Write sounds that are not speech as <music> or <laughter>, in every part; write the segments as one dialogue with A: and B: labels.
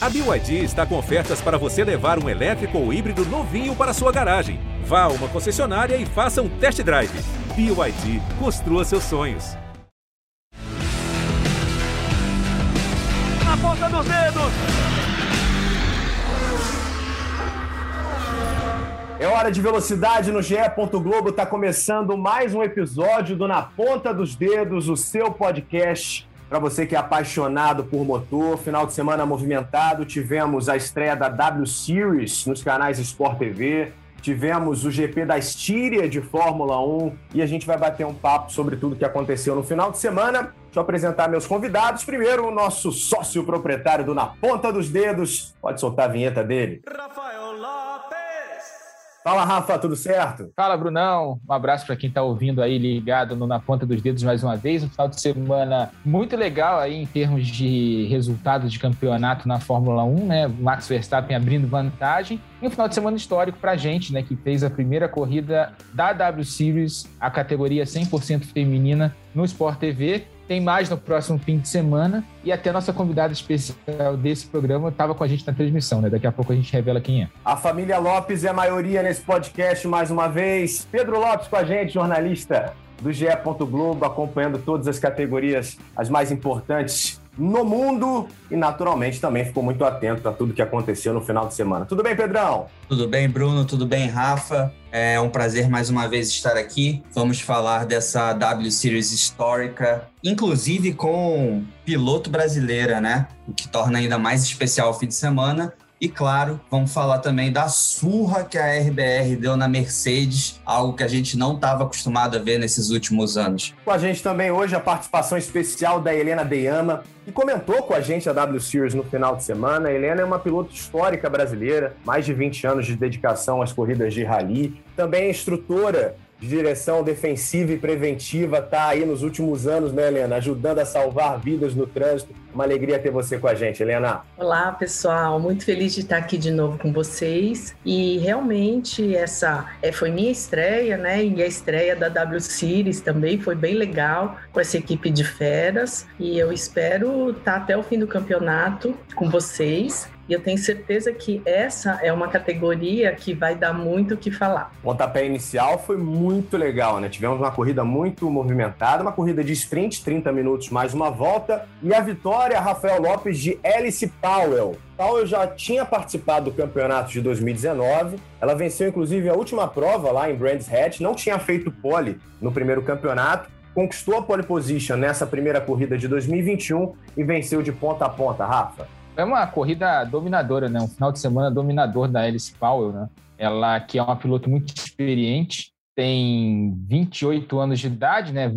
A: A BYD está com ofertas para você levar um elétrico ou híbrido novinho para sua garagem. Vá a uma concessionária e faça um test drive. BYD, construa seus sonhos.
B: Na ponta dos dedos!
C: É hora de velocidade no GE. Globo. Está começando mais um episódio do Na Ponta dos Dedos, o seu podcast para você que é apaixonado por motor, final de semana movimentado, tivemos a estreia da W Series nos canais Sport TV, tivemos o GP da Estíria de Fórmula 1 e a gente vai bater um papo sobre tudo que aconteceu no final de semana. Deixa eu apresentar meus convidados. Primeiro, o nosso sócio proprietário do Na Ponta dos Dedos. Pode soltar a vinheta dele. Rafael. Fala, Rafa, tudo certo?
D: Fala, Brunão. Um abraço para quem está ouvindo aí, ligado no Na Ponta dos Dedos mais uma vez. Um final de semana muito legal aí em termos de resultado de campeonato na Fórmula 1, né? Max Verstappen abrindo vantagem. E um final de semana histórico para a gente, né? Que fez a primeira corrida da W Series, a categoria 100% feminina no Sport TV. Tem mais no próximo fim de semana. E até nossa convidada especial desse programa estava com a gente na transmissão, né? Daqui a pouco a gente revela quem é.
C: A família Lopes é a maioria nesse podcast mais uma vez. Pedro Lopes com a gente, jornalista do GE. Globo, acompanhando todas as categorias, as mais importantes no mundo e, naturalmente, também ficou muito atento a tudo que aconteceu no final de semana. Tudo bem, Pedrão?
E: Tudo bem, Bruno? Tudo bem, Rafa? É um prazer mais uma vez estar aqui. Vamos falar dessa W Series histórica, inclusive com piloto brasileira, né? O que torna ainda mais especial o fim de semana. E claro, vamos falar também da surra que a RBR deu na Mercedes, algo que a gente não estava acostumado a ver nesses últimos anos.
C: Com a gente também hoje a participação especial da Helena Deyama, que comentou com a gente a W Series no final de semana. A Helena é uma piloto histórica brasileira, mais de 20 anos de dedicação às corridas de rally, também é instrutora de direção defensiva e preventiva, tá aí nos últimos anos, né, Helena? Ajudando a salvar vidas no trânsito. Uma alegria ter você com a gente, Helena.
F: Olá, pessoal. Muito feliz de estar aqui de novo com vocês. E realmente essa é, foi minha estreia, né? E a estreia da W Series também foi bem legal com essa equipe de feras. E eu espero estar até o fim do campeonato com vocês e eu tenho certeza que essa é uma categoria que vai dar muito o que falar.
C: O pontapé inicial foi muito legal, né? Tivemos uma corrida muito movimentada, uma corrida de sprint, 30 minutos mais uma volta, e a vitória, Rafael Lopes, de Alice Powell. Powell já tinha participado do campeonato de 2019, ela venceu inclusive a última prova lá em Brands Hatch, não tinha feito pole no primeiro campeonato, conquistou a pole position nessa primeira corrida de 2021 e venceu de ponta a ponta, Rafa
D: é uma corrida dominadora, né? Um final de semana dominador da Alice Powell, né? Ela que é uma piloto muito experiente, tem 28 anos de idade, né?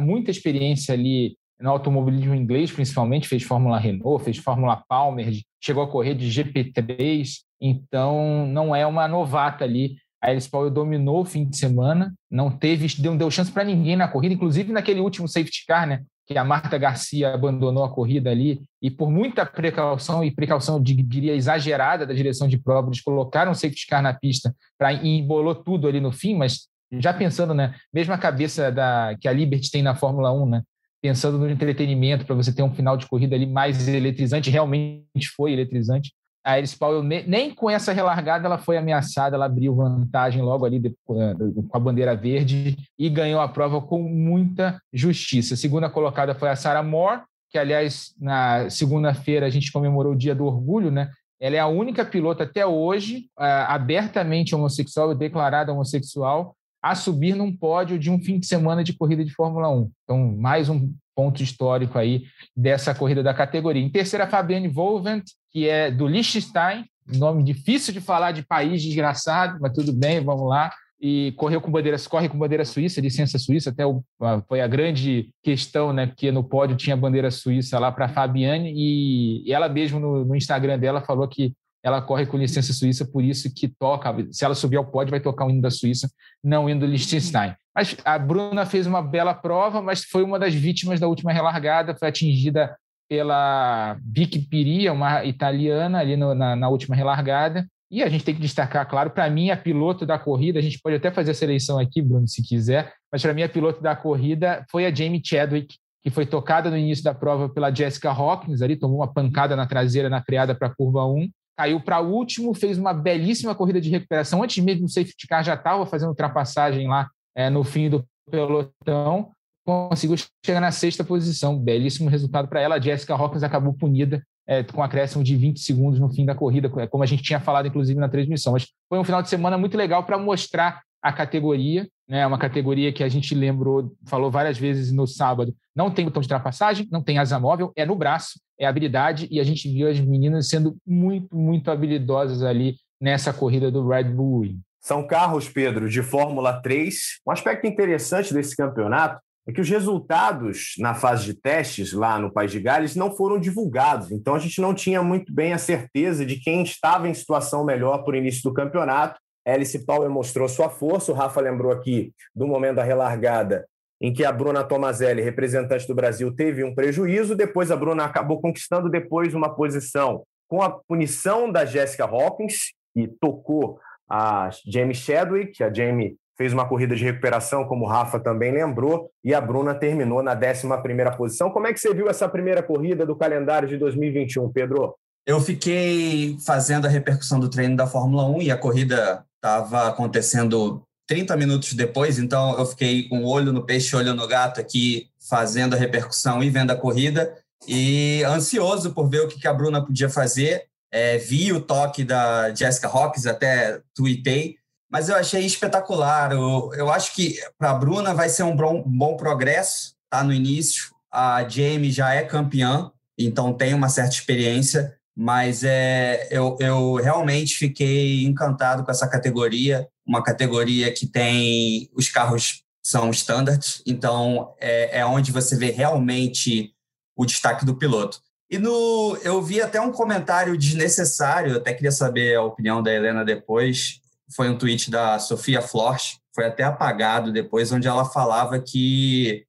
D: Muita experiência ali no automobilismo inglês, principalmente, fez Fórmula Renault, fez Fórmula Palmer, chegou a correr de GP3, então não é uma novata ali. A Alice Powell dominou o fim de semana, não teve, não deu chance para ninguém na corrida, inclusive naquele último safety car, né? que a Marta Garcia abandonou a corrida ali e por muita precaução e precaução diria exagerada da direção de prova, eles colocaram o safety car na pista para embolou tudo ali no fim, mas já pensando, né, mesma cabeça da que a Liberty tem na Fórmula 1, né, pensando no entretenimento para você ter um final de corrida ali mais eletrizante, realmente foi eletrizante a Alice Powell, nem com essa relargada, ela foi ameaçada, ela abriu vantagem logo ali com a bandeira verde e ganhou a prova com muita justiça. A segunda colocada foi a Sarah Moore, que, aliás, na segunda-feira a gente comemorou o Dia do Orgulho, né? Ela é a única piloto até hoje abertamente homossexual declarada homossexual a subir num pódio de um fim de semana de corrida de Fórmula 1. Então, mais um ponto histórico aí dessa corrida da categoria. Em terceira, Fabienne Volvent, que é do Liechtenstein, nome difícil de falar de país desgraçado, mas tudo bem, vamos lá. E correu com bandeira, corre com bandeira suíça, licença suíça, até o, foi a grande questão, né? Porque no pódio tinha bandeira suíça lá para Fabiane, e, ela mesmo no, no Instagram dela falou que ela corre com licença suíça, por isso que toca, se ela subir ao pódio, vai tocar o hino da Suíça, não o hino do Liechtenstein. Mas a Bruna fez uma bela prova, mas foi uma das vítimas da última relargada, foi atingida pela Vicky Piria, uma italiana, ali no, na, na última relargada. E a gente tem que destacar, claro, para mim, a piloto da corrida, a gente pode até fazer a seleção aqui, Bruno, se quiser, mas para mim, a piloto da corrida foi a Jamie Chadwick, que foi tocada no início da prova pela Jessica Hawkins, ali tomou uma pancada na traseira na criada para a curva 1, caiu para último, fez uma belíssima corrida de recuperação, antes mesmo do safety car já estava fazendo ultrapassagem lá é, no fim do pelotão, conseguiu chegar na sexta posição, belíssimo resultado para ela, a Jessica Hawkins acabou punida é, com acréscimo de 20 segundos no fim da corrida, como a gente tinha falado, inclusive, na transmissão. Mas foi um final de semana muito legal para mostrar a categoria, né? Uma categoria que a gente lembrou, falou várias vezes no sábado, não tem botão de ultrapassagem, não tem asa móvel, é no braço, é habilidade, e a gente viu as meninas sendo muito, muito habilidosas ali nessa corrida do Red Bull.
C: São carros, Pedro, de Fórmula 3. Um aspecto interessante desse campeonato é que os resultados na fase de testes lá no País de Gales não foram divulgados. Então a gente não tinha muito bem a certeza de quem estava em situação melhor por início do campeonato. Alice Power mostrou sua força, o Rafa lembrou aqui do momento da relargada em que a Bruna Tomazelli, representante do Brasil, teve um prejuízo, depois a Bruna acabou conquistando depois uma posição com a punição da Jessica Hawkins, que tocou a Jamie Chadwick, a Jamie fez uma corrida de recuperação, como o Rafa também lembrou, e a Bruna terminou na 11 posição. Como é que você viu essa primeira corrida do calendário de 2021, Pedro?
E: Eu fiquei fazendo a repercussão do treino da Fórmula 1 e a corrida estava acontecendo 30 minutos depois, então eu fiquei com um olho no peixe, olho no gato aqui, fazendo a repercussão e vendo a corrida, e ansioso por ver o que a Bruna podia fazer. É, vi o toque da Jessica Hawkins, até tuitei, mas eu achei espetacular. Eu, eu acho que para a Bruna vai ser um bom, um bom progresso, tá no início. A Jamie já é campeã, então tem uma certa experiência, mas é, eu, eu realmente fiquei encantado com essa categoria, uma categoria que tem os carros são standards, então é, é onde você vê realmente o destaque do piloto. E no, eu vi até um comentário desnecessário, até queria saber a opinião da Helena depois, foi um tweet da Sofia Florsch, foi até apagado depois, onde ela falava que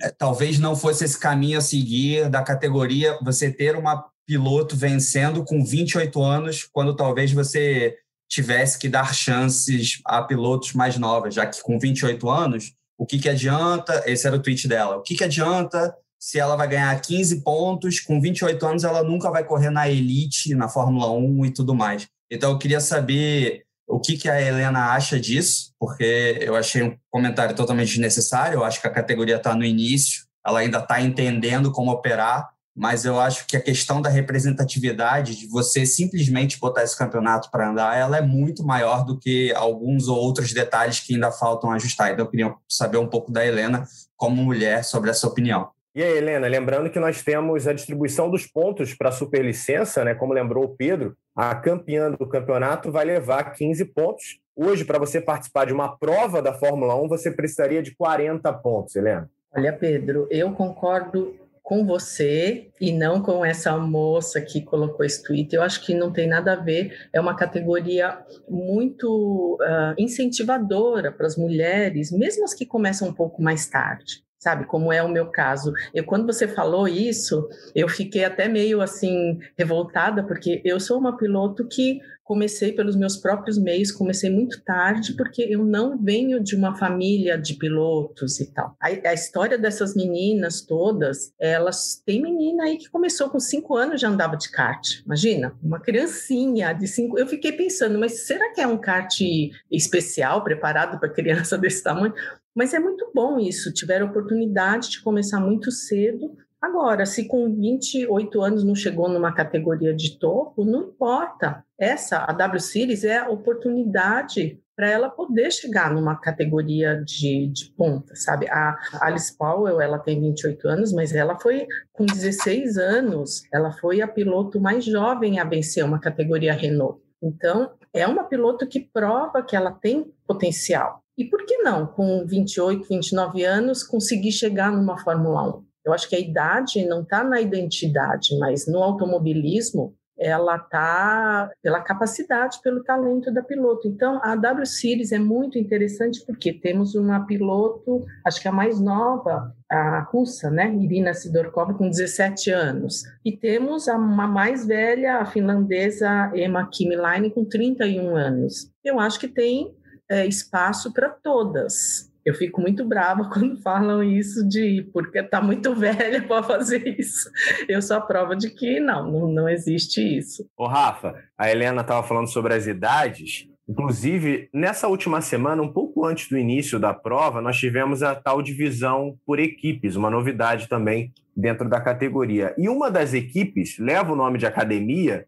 E: é, talvez não fosse esse caminho a seguir da categoria você ter uma piloto vencendo com 28 anos, quando talvez você tivesse que dar chances a pilotos mais novos, já que com 28 anos, o que, que adianta? Esse era o tweet dela. O que, que adianta se ela vai ganhar 15 pontos? Com 28 anos, ela nunca vai correr na elite, na Fórmula 1 e tudo mais. Então, eu queria saber o que, que a Helena acha disso, porque eu achei um comentário totalmente desnecessário. Eu acho que a categoria está no início, ela ainda está entendendo como operar, mas eu acho que a questão da representatividade, de você simplesmente botar esse campeonato para andar, ela é muito maior do que alguns outros detalhes que ainda faltam ajustar. Então, eu queria saber um pouco da Helena, como mulher, sobre essa opinião.
C: E aí, Helena, lembrando que nós temos a distribuição dos pontos para a superlicença, né? Como lembrou o Pedro, a campeã do campeonato vai levar 15 pontos. Hoje, para você participar de uma prova da Fórmula 1, você precisaria de 40 pontos, Helena.
F: Olha, Pedro, eu concordo com você e não com essa moça que colocou esse tweet. Eu acho que não tem nada a ver. É uma categoria muito uh, incentivadora para as mulheres, mesmo as que começam um pouco mais tarde sabe? Como é o meu caso. Eu quando você falou isso, eu fiquei até meio assim revoltada porque eu sou uma piloto que comecei pelos meus próprios meios, comecei muito tarde porque eu não venho de uma família de pilotos e tal. A, a história dessas meninas todas, elas tem menina aí que começou com cinco anos já andava de kart. Imagina, uma criancinha de cinco. Eu fiquei pensando, mas será que é um kart especial preparado para criança <laughs> desse tamanho? Mas é muito bom isso, tiveram oportunidade de começar muito cedo. Agora, se com 28 anos não chegou numa categoria de topo, não importa. Essa, a W Series, é a oportunidade para ela poder chegar numa categoria de, de ponta, sabe? A Alice Powell, ela tem 28 anos, mas ela foi com 16 anos, ela foi a piloto mais jovem a vencer uma categoria Renault. Então, é uma piloto que prova que ela tem potencial. E por que não, com 28, 29 anos, conseguir chegar numa Fórmula 1? Eu acho que a idade não está na identidade, mas no automobilismo ela está pela capacidade, pelo talento da piloto. Então, a W Series é muito interessante porque temos uma piloto, acho que a mais nova, a russa, né, Irina Sidorkova, com 17 anos. E temos a uma mais velha, a finlandesa Emma Kimilainen, com 31 anos. Eu acho que tem é, espaço para todas. Eu fico muito brava <laughs> quando falam isso de porque está muito velha para fazer isso. Eu sou a prova de que não, não, não existe isso.
C: Ô, Rafa, a Helena estava falando sobre as idades. Inclusive, nessa última semana, um pouco antes do início da prova, nós tivemos a tal divisão por equipes, uma novidade também dentro da categoria. E uma das equipes leva o nome de academia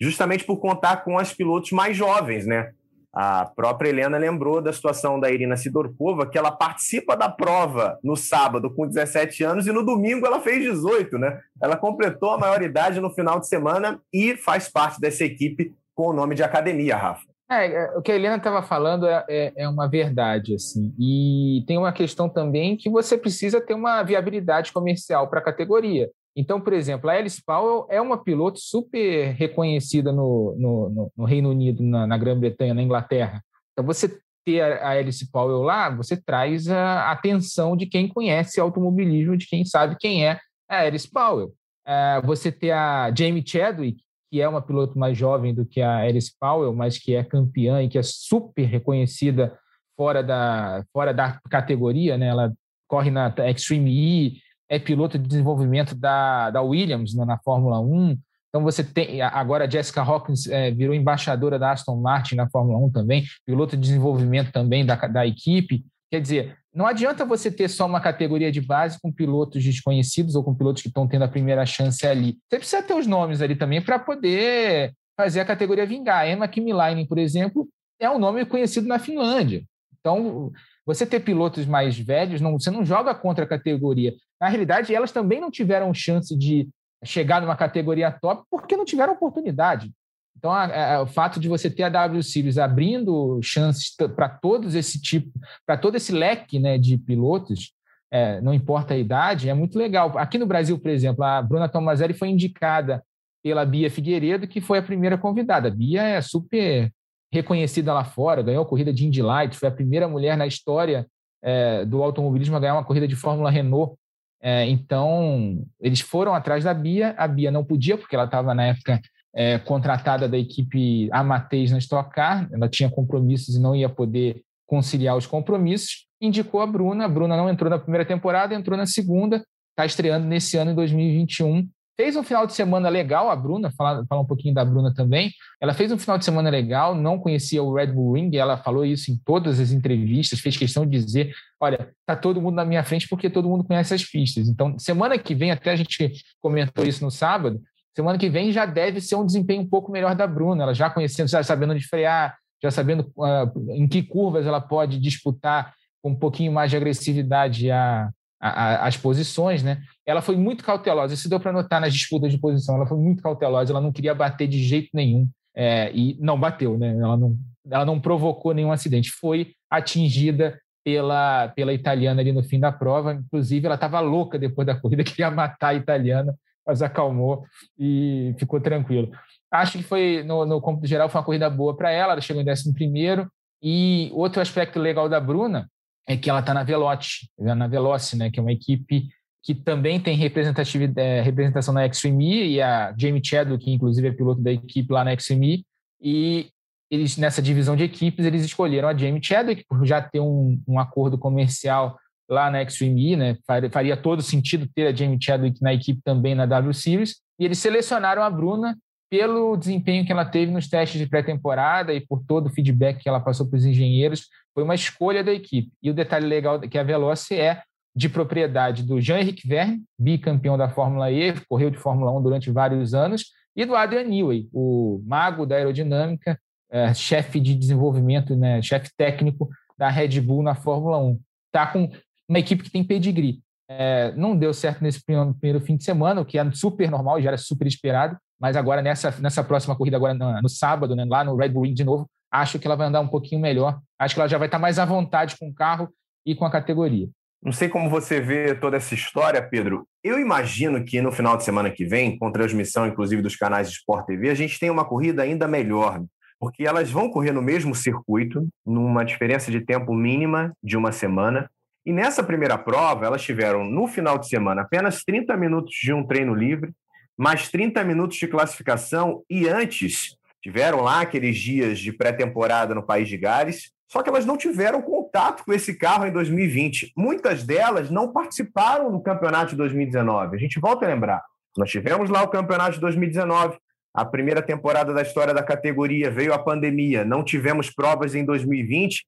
C: justamente por contar com as pilotos mais jovens, né? A própria Helena lembrou da situação da Irina Sidorkova, que ela participa da prova no sábado com 17 anos e no domingo ela fez 18, né? Ela completou a maioridade no final de semana e faz parte dessa equipe com o nome de academia, Rafa.
D: É, é o que a Helena estava falando é, é, é, uma verdade, assim. E tem uma questão também que você precisa ter uma viabilidade comercial para a categoria. Então, por exemplo, a Alice Powell é uma piloto super reconhecida no, no, no Reino Unido, na, na Grã-Bretanha, na Inglaterra. Então, você ter a Alice Powell lá, você traz a atenção de quem conhece automobilismo, de quem sabe quem é a Alice Powell. É, você ter a Jamie Chadwick, que é uma piloto mais jovem do que a Alice Powell, mas que é campeã e que é super reconhecida fora da, fora da categoria, né? Ela corre na Extreme E, é piloto de desenvolvimento da, da Williams né, na Fórmula 1. Então você tem agora a Jessica Hawkins é, virou embaixadora da Aston Martin na Fórmula 1 também, piloto de desenvolvimento também da, da equipe. Quer dizer, não adianta você ter só uma categoria de base com pilotos desconhecidos ou com pilotos que estão tendo a primeira chance ali. Você precisa ter os nomes ali também para poder fazer a categoria vingar. Emma Kimilainen, por exemplo, é um nome conhecido na Finlândia. Então, você ter pilotos mais velhos, não, você não joga contra a categoria. Na realidade, elas também não tiveram chance de chegar numa categoria top porque não tiveram oportunidade. Então, a, a, o fato de você ter a W Series abrindo chances para todos esse tipo, para todo esse leque né, de pilotos, é, não importa a idade, é muito legal. Aqui no Brasil, por exemplo, a Bruna Tomazelli foi indicada pela Bia Figueiredo, que foi a primeira convidada. A Bia é super reconhecida lá fora, ganhou a corrida de Indy Light, foi a primeira mulher na história é, do automobilismo a ganhar uma corrida de Fórmula Renault. É, então, eles foram atrás da Bia, a Bia não podia, porque ela estava na época é, contratada da equipe Amateis na Stock Car, ela tinha compromissos e não ia poder conciliar os compromissos, indicou a Bruna, a Bruna não entrou na primeira temporada, entrou na segunda, está estreando nesse ano, em 2021, Fez um final de semana legal, a Bruna, falar, falar um pouquinho da Bruna também. Ela fez um final de semana legal, não conhecia o Red Bull Ring, ela falou isso em todas as entrevistas, fez questão de dizer: olha, tá todo mundo na minha frente porque todo mundo conhece as pistas. Então, semana que vem, até a gente comentou isso no sábado, semana que vem já deve ser um desempenho um pouco melhor da Bruna, ela já conhecendo, já sabendo onde frear, já sabendo uh, em que curvas ela pode disputar com um pouquinho mais de agressividade a, a, a, as posições, né? Ela foi muito cautelosa, isso deu para notar nas disputas de posição, ela foi muito cautelosa, ela não queria bater de jeito nenhum, é, e não bateu, né? Ela não, ela não provocou nenhum acidente, foi atingida pela, pela italiana ali no fim da prova, inclusive ela estava louca depois da corrida, <laughs> queria matar a italiana, mas acalmou e ficou tranquilo. Acho que foi, no, no cômputo geral, foi uma corrida boa para ela, ela chegou em 11 primeiro, e outro aspecto legal da Bruna é que ela está na Veloce, na Veloce, né, que é uma equipe que também tem representatividade, é, representação na Extreme e a Jamie Chadwick, que inclusive é piloto da equipe lá na Extreme, e eles nessa divisão de equipes eles escolheram a Jamie Chadwick por já ter um, um acordo comercial lá na Extreme, né? Faria todo sentido ter a Jamie Chadwick na equipe também na W Series. E eles selecionaram a Bruna pelo desempenho que ela teve nos testes de pré-temporada e por todo o feedback que ela passou para os engenheiros, foi uma escolha da equipe. E o detalhe legal que a Veloce é de propriedade do Jean-Henrique Verne, bicampeão da Fórmula E, correu de Fórmula 1 durante vários anos, e do Adrian Newey, o mago da aerodinâmica, é, chefe de desenvolvimento, né, chefe técnico da Red Bull na Fórmula 1. Está com uma equipe que tem pedigree. É, não deu certo nesse primeiro fim de semana, o que é super normal já era super esperado, mas agora nessa, nessa próxima corrida, agora no, no sábado, né, lá no Red Bull Ring de novo, acho que ela vai andar um pouquinho melhor. Acho que ela já vai estar mais à vontade com o carro e com a categoria.
C: Não sei como você vê toda essa história, Pedro. Eu imagino que no final de semana que vem, com transmissão inclusive dos canais de Sport TV, a gente tem uma corrida ainda melhor, porque elas vão correr no mesmo circuito, numa diferença de tempo mínima de uma semana. E nessa primeira prova, elas tiveram no final de semana apenas 30 minutos de um treino livre, mais 30 minutos de classificação e antes tiveram lá aqueles dias de pré-temporada no País de Gales, só que elas não tiveram contato com esse carro em 2020. Muitas delas não participaram do campeonato de 2019. A gente volta a lembrar. Nós tivemos lá o campeonato de 2019, a primeira temporada da história da categoria, veio a pandemia, não tivemos provas em 2020.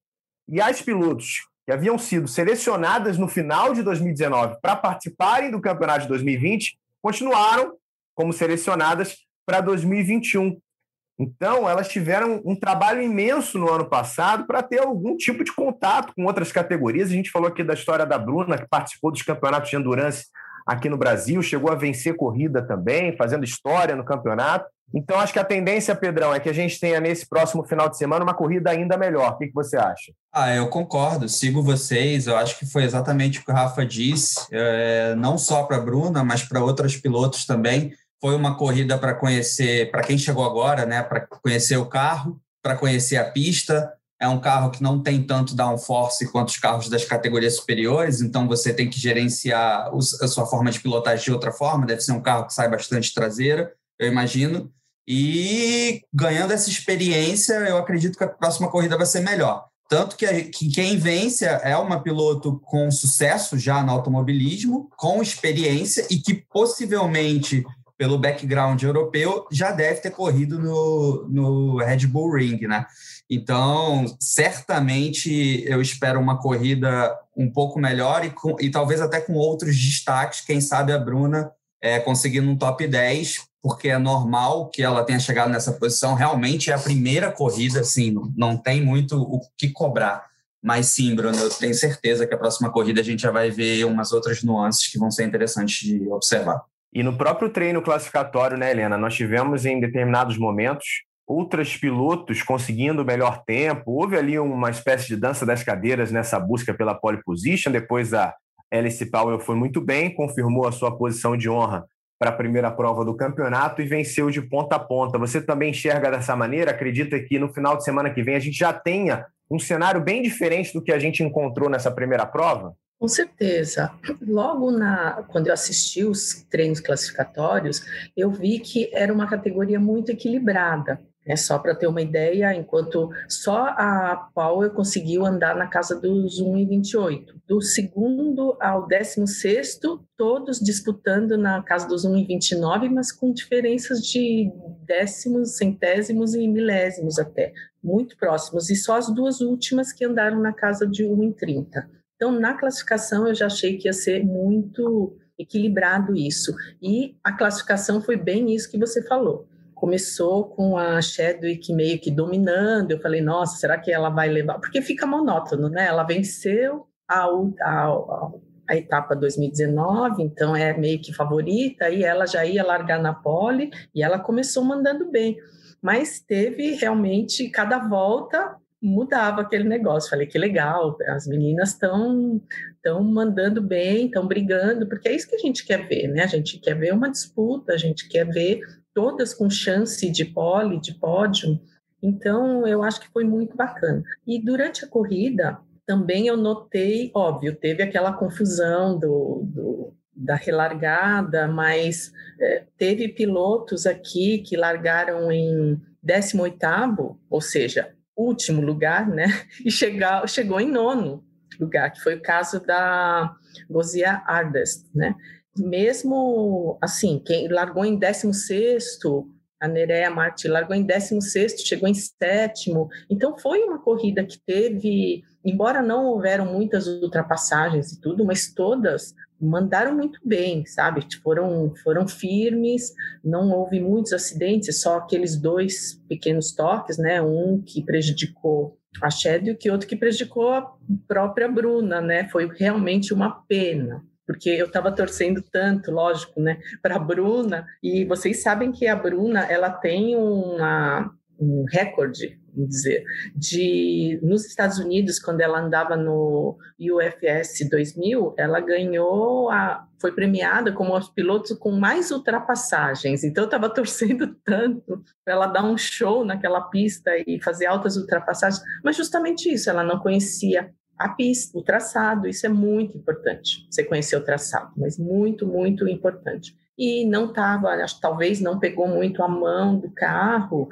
C: E as pilotos que haviam sido selecionadas no final de 2019 para participarem do campeonato de 2020 continuaram como selecionadas para 2021. Então, elas tiveram um trabalho imenso no ano passado para ter algum tipo de contato com outras categorias. A gente falou aqui da história da Bruna, que participou dos campeonatos de endurance aqui no Brasil, chegou a vencer corrida também, fazendo história no campeonato. Então, acho que a tendência, Pedrão, é que a gente tenha nesse próximo final de semana uma corrida ainda melhor. O que, que você acha?
E: Ah, eu concordo, sigo vocês. Eu acho que foi exatamente o que o Rafa disse, é, não só para a Bruna, mas para outros pilotos também. Foi uma corrida para conhecer, para quem chegou agora, né, para conhecer o carro, para conhecer a pista. É um carro que não tem tanto downforce quanto os carros das categorias superiores, então você tem que gerenciar a sua forma de pilotagem de outra forma. Deve ser um carro que sai bastante traseira, eu imagino. E ganhando essa experiência, eu acredito que a próxima corrida vai ser melhor. Tanto que, que quem vence é uma piloto com sucesso já no automobilismo, com experiência e que possivelmente, pelo background europeu, já deve ter corrido no, no Red Bull Ring, né? Então, certamente eu espero uma corrida um pouco melhor e, com, e talvez até com outros destaques. Quem sabe a Bruna é, conseguindo um top 10, porque é normal que ela tenha chegado nessa posição. Realmente é a primeira corrida, assim, não tem muito o que cobrar. Mas sim, Bruno, eu tenho certeza que a próxima corrida a gente já vai ver umas outras nuances que vão ser interessantes de observar.
C: E no próprio treino classificatório, né, Helena, nós tivemos em determinados momentos outros pilotos conseguindo o melhor tempo. Houve ali uma espécie de dança das cadeiras nessa busca pela pole position. Depois a Alice Powell foi muito bem, confirmou a sua posição de honra para a primeira prova do campeonato e venceu de ponta a ponta. Você também enxerga dessa maneira? Acredita que no final de semana que vem a gente já tenha um cenário bem diferente do que a gente encontrou nessa primeira prova?
F: Com certeza. Logo na, quando eu assisti os treinos classificatórios, eu vi que era uma categoria muito equilibrada. É só para ter uma ideia, enquanto só a Power conseguiu andar na casa dos 1,28. Do segundo ao décimo sexto, todos disputando na casa dos 1,29, mas com diferenças de décimos, centésimos e milésimos até, muito próximos. E só as duas últimas que andaram na casa de 1,30. Então, na classificação, eu já achei que ia ser muito equilibrado isso. E a classificação foi bem isso que você falou começou com a Chadwick meio que dominando. Eu falei, nossa, será que ela vai levar? Porque fica monótono, né? Ela venceu a, a, a etapa 2019, então é meio que favorita, e ela já ia largar na pole e ela começou mandando bem. Mas teve realmente, cada volta mudava aquele negócio. Falei que legal, as meninas estão estão mandando bem, estão brigando, porque é isso que a gente quer ver, né? A gente quer ver uma disputa, a gente quer ver todas com chance de pole, de pódio. Então, eu acho que foi muito bacana. E durante a corrida, também eu notei, óbvio, teve aquela confusão do, do da relargada, mas é, teve pilotos aqui que largaram em 18º, ou seja, último lugar, né? <laughs> E chegar, chegou em nono lugar, que foi o caso da Gozia Ardest, né? mesmo assim, quem largou em 16 a Nerea Marti largou em 16 chegou em sétimo. Então foi uma corrida que teve, embora não houveram muitas ultrapassagens e tudo, mas todas mandaram muito bem, sabe? Foram foram firmes, não houve muitos acidentes, só aqueles dois pequenos toques, né? Um que prejudicou a Shed e o outro que prejudicou a própria Bruna, né? Foi realmente uma pena porque eu estava torcendo tanto, lógico, né, para a Bruna, e vocês sabem que a Bruna, ela tem uma, um recorde, vamos dizer, de nos Estados Unidos, quando ela andava no UFS 2000, ela ganhou a foi premiada como os pilotos com mais ultrapassagens. Então eu estava torcendo <laughs> tanto para ela dar um show naquela pista e fazer altas ultrapassagens, mas justamente isso, ela não conhecia a pista, o traçado, isso é muito importante. Você conhecer o traçado, mas muito, muito importante. E não estava, talvez não pegou muito a mão do carro.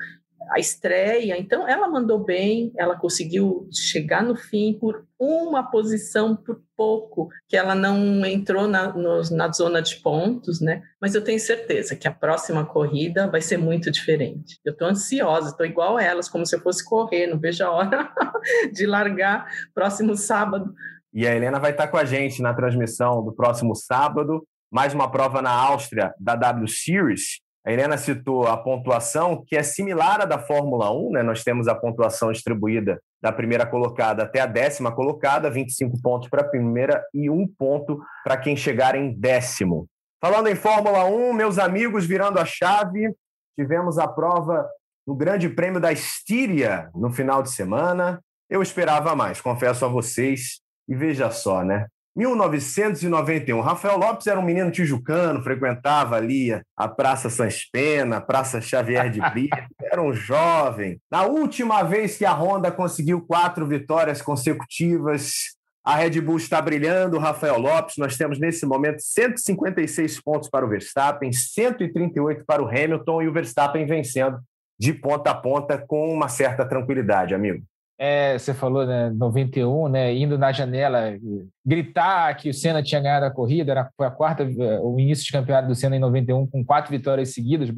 F: A estreia. Então, ela mandou bem, ela conseguiu chegar no fim por uma posição por pouco, que ela não entrou na, no, na zona de pontos, né? Mas eu tenho certeza que a próxima corrida vai ser muito diferente. Eu estou ansiosa, estou igual elas, como se eu fosse correr, não vejo a hora <laughs> de largar próximo sábado.
C: E a Helena vai estar com a gente na transmissão do próximo sábado, mais uma prova na Áustria da W Series. A Helena citou a pontuação, que é similar à da Fórmula 1, né? Nós temos a pontuação distribuída da primeira colocada até a décima colocada, 25 pontos para a primeira e um ponto para quem chegar em décimo. Falando em Fórmula 1, meus amigos, virando a chave, tivemos a prova no Grande Prêmio da Estíria no final de semana. Eu esperava mais, confesso a vocês. E veja só, né? 1991. Rafael Lopes era um menino tijucano, frequentava ali a Praça Sans Pena, Praça Xavier de <laughs> Brito, era um jovem. Na última vez que a Honda conseguiu quatro vitórias consecutivas, a Red Bull está brilhando, Rafael Lopes. Nós temos nesse momento 156 pontos para o Verstappen, 138 para o Hamilton e o Verstappen vencendo de ponta a ponta com uma certa tranquilidade, amigo
D: é, você falou, né, 91, né, indo na janela, gritar que o Senna tinha ganhado a corrida, era, foi a quarta, o início de campeonato do Senna em 91, com quatro vitórias seguidas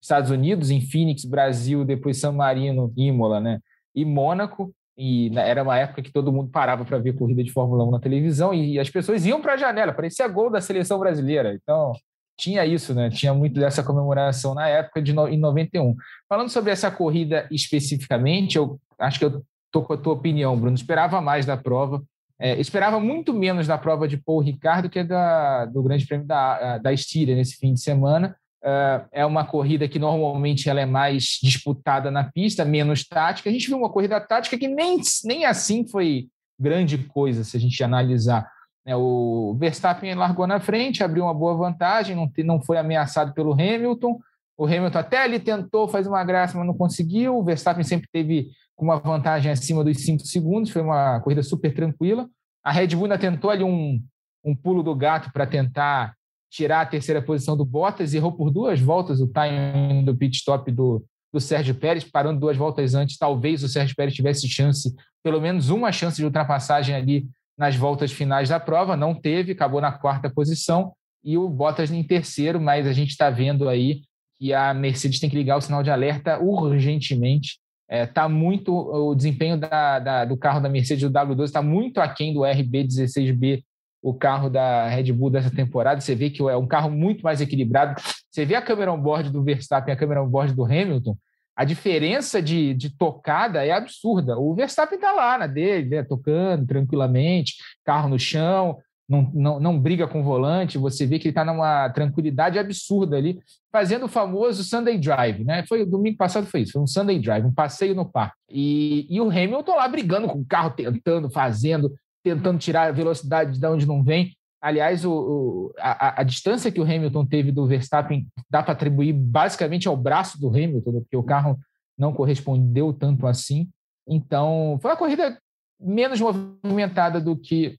D: Estados Unidos, em Phoenix, Brasil, depois San Marino, Imola, né, e Mônaco, e era uma época que todo mundo parava para ver corrida de Fórmula 1 na televisão e as pessoas iam para a janela, parecia gol da seleção brasileira. Então, tinha isso, né? Tinha muito dessa comemoração na época de no, em 91. Falando sobre essa corrida especificamente, eu acho que eu Estou com a tua opinião, Bruno. Esperava mais da prova. É, esperava muito menos da prova de Paul Ricardo que da, do Grande Prêmio da, da Estíria nesse fim de semana. É, é uma corrida que normalmente ela é mais disputada na pista, menos tática. A gente viu uma corrida tática que nem, nem assim foi grande coisa, se a gente analisar. É, o Verstappen largou na frente, abriu uma boa vantagem, não, não foi ameaçado pelo Hamilton. O Hamilton até ali tentou fazer uma graça, mas não conseguiu. O Verstappen sempre teve com uma vantagem acima dos 5 segundos, foi uma corrida super tranquila. A Red Bull ainda tentou ali um, um pulo do gato para tentar tirar a terceira posição do Bottas, errou por duas voltas o timing do pit stop do, do Sérgio Pérez, parando duas voltas antes, talvez o Sérgio Pérez tivesse chance, pelo menos uma chance de ultrapassagem ali nas voltas finais da prova, não teve, acabou na quarta posição, e o Bottas em terceiro, mas a gente está vendo aí que a Mercedes tem que ligar o sinal de alerta urgentemente está é, muito o desempenho da, da, do carro da Mercedes do W12 está muito aquém do RB16B, o carro da Red Bull dessa temporada. Você vê que é um carro muito mais equilibrado. Você vê a câmera on-board do Verstappen e a câmera on-board do Hamilton, a diferença de, de tocada é absurda. O Verstappen está lá na dele, né, tocando tranquilamente, carro no chão, não, não, não briga com o volante, você vê que ele está numa tranquilidade absurda ali, fazendo o famoso Sunday Drive, né? Foi domingo passado foi isso, foi um Sunday Drive, um passeio no parque. E, e o Hamilton lá brigando com o carro, tentando, fazendo, tentando tirar a velocidade de onde não vem. Aliás, o, o a, a, distância que o Hamilton teve do Verstappen dá para atribuir basicamente ao braço do Hamilton, né? porque o carro não correspondeu tanto assim. Então, foi uma corrida menos movimentada do que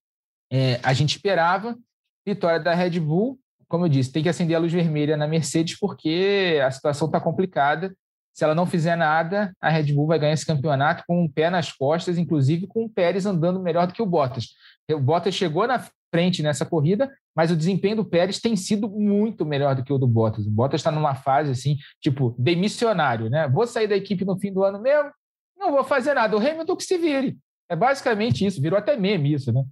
D: é, a gente esperava. Vitória da Red Bull, como eu disse, tem que acender a luz vermelha na Mercedes porque a situação está complicada. Se ela não fizer nada, a Red Bull vai ganhar esse campeonato com um pé nas costas, inclusive com o Pérez andando melhor do que o Bottas. O Bottas chegou na frente nessa corrida, mas o desempenho do Pérez tem sido muito melhor do que o do Bottas. O Bottas está numa fase assim, tipo, demissionário, né? Vou sair da equipe no fim do ano mesmo, não vou fazer nada. O Hamilton que se vire. É basicamente isso, virou até meme isso, né?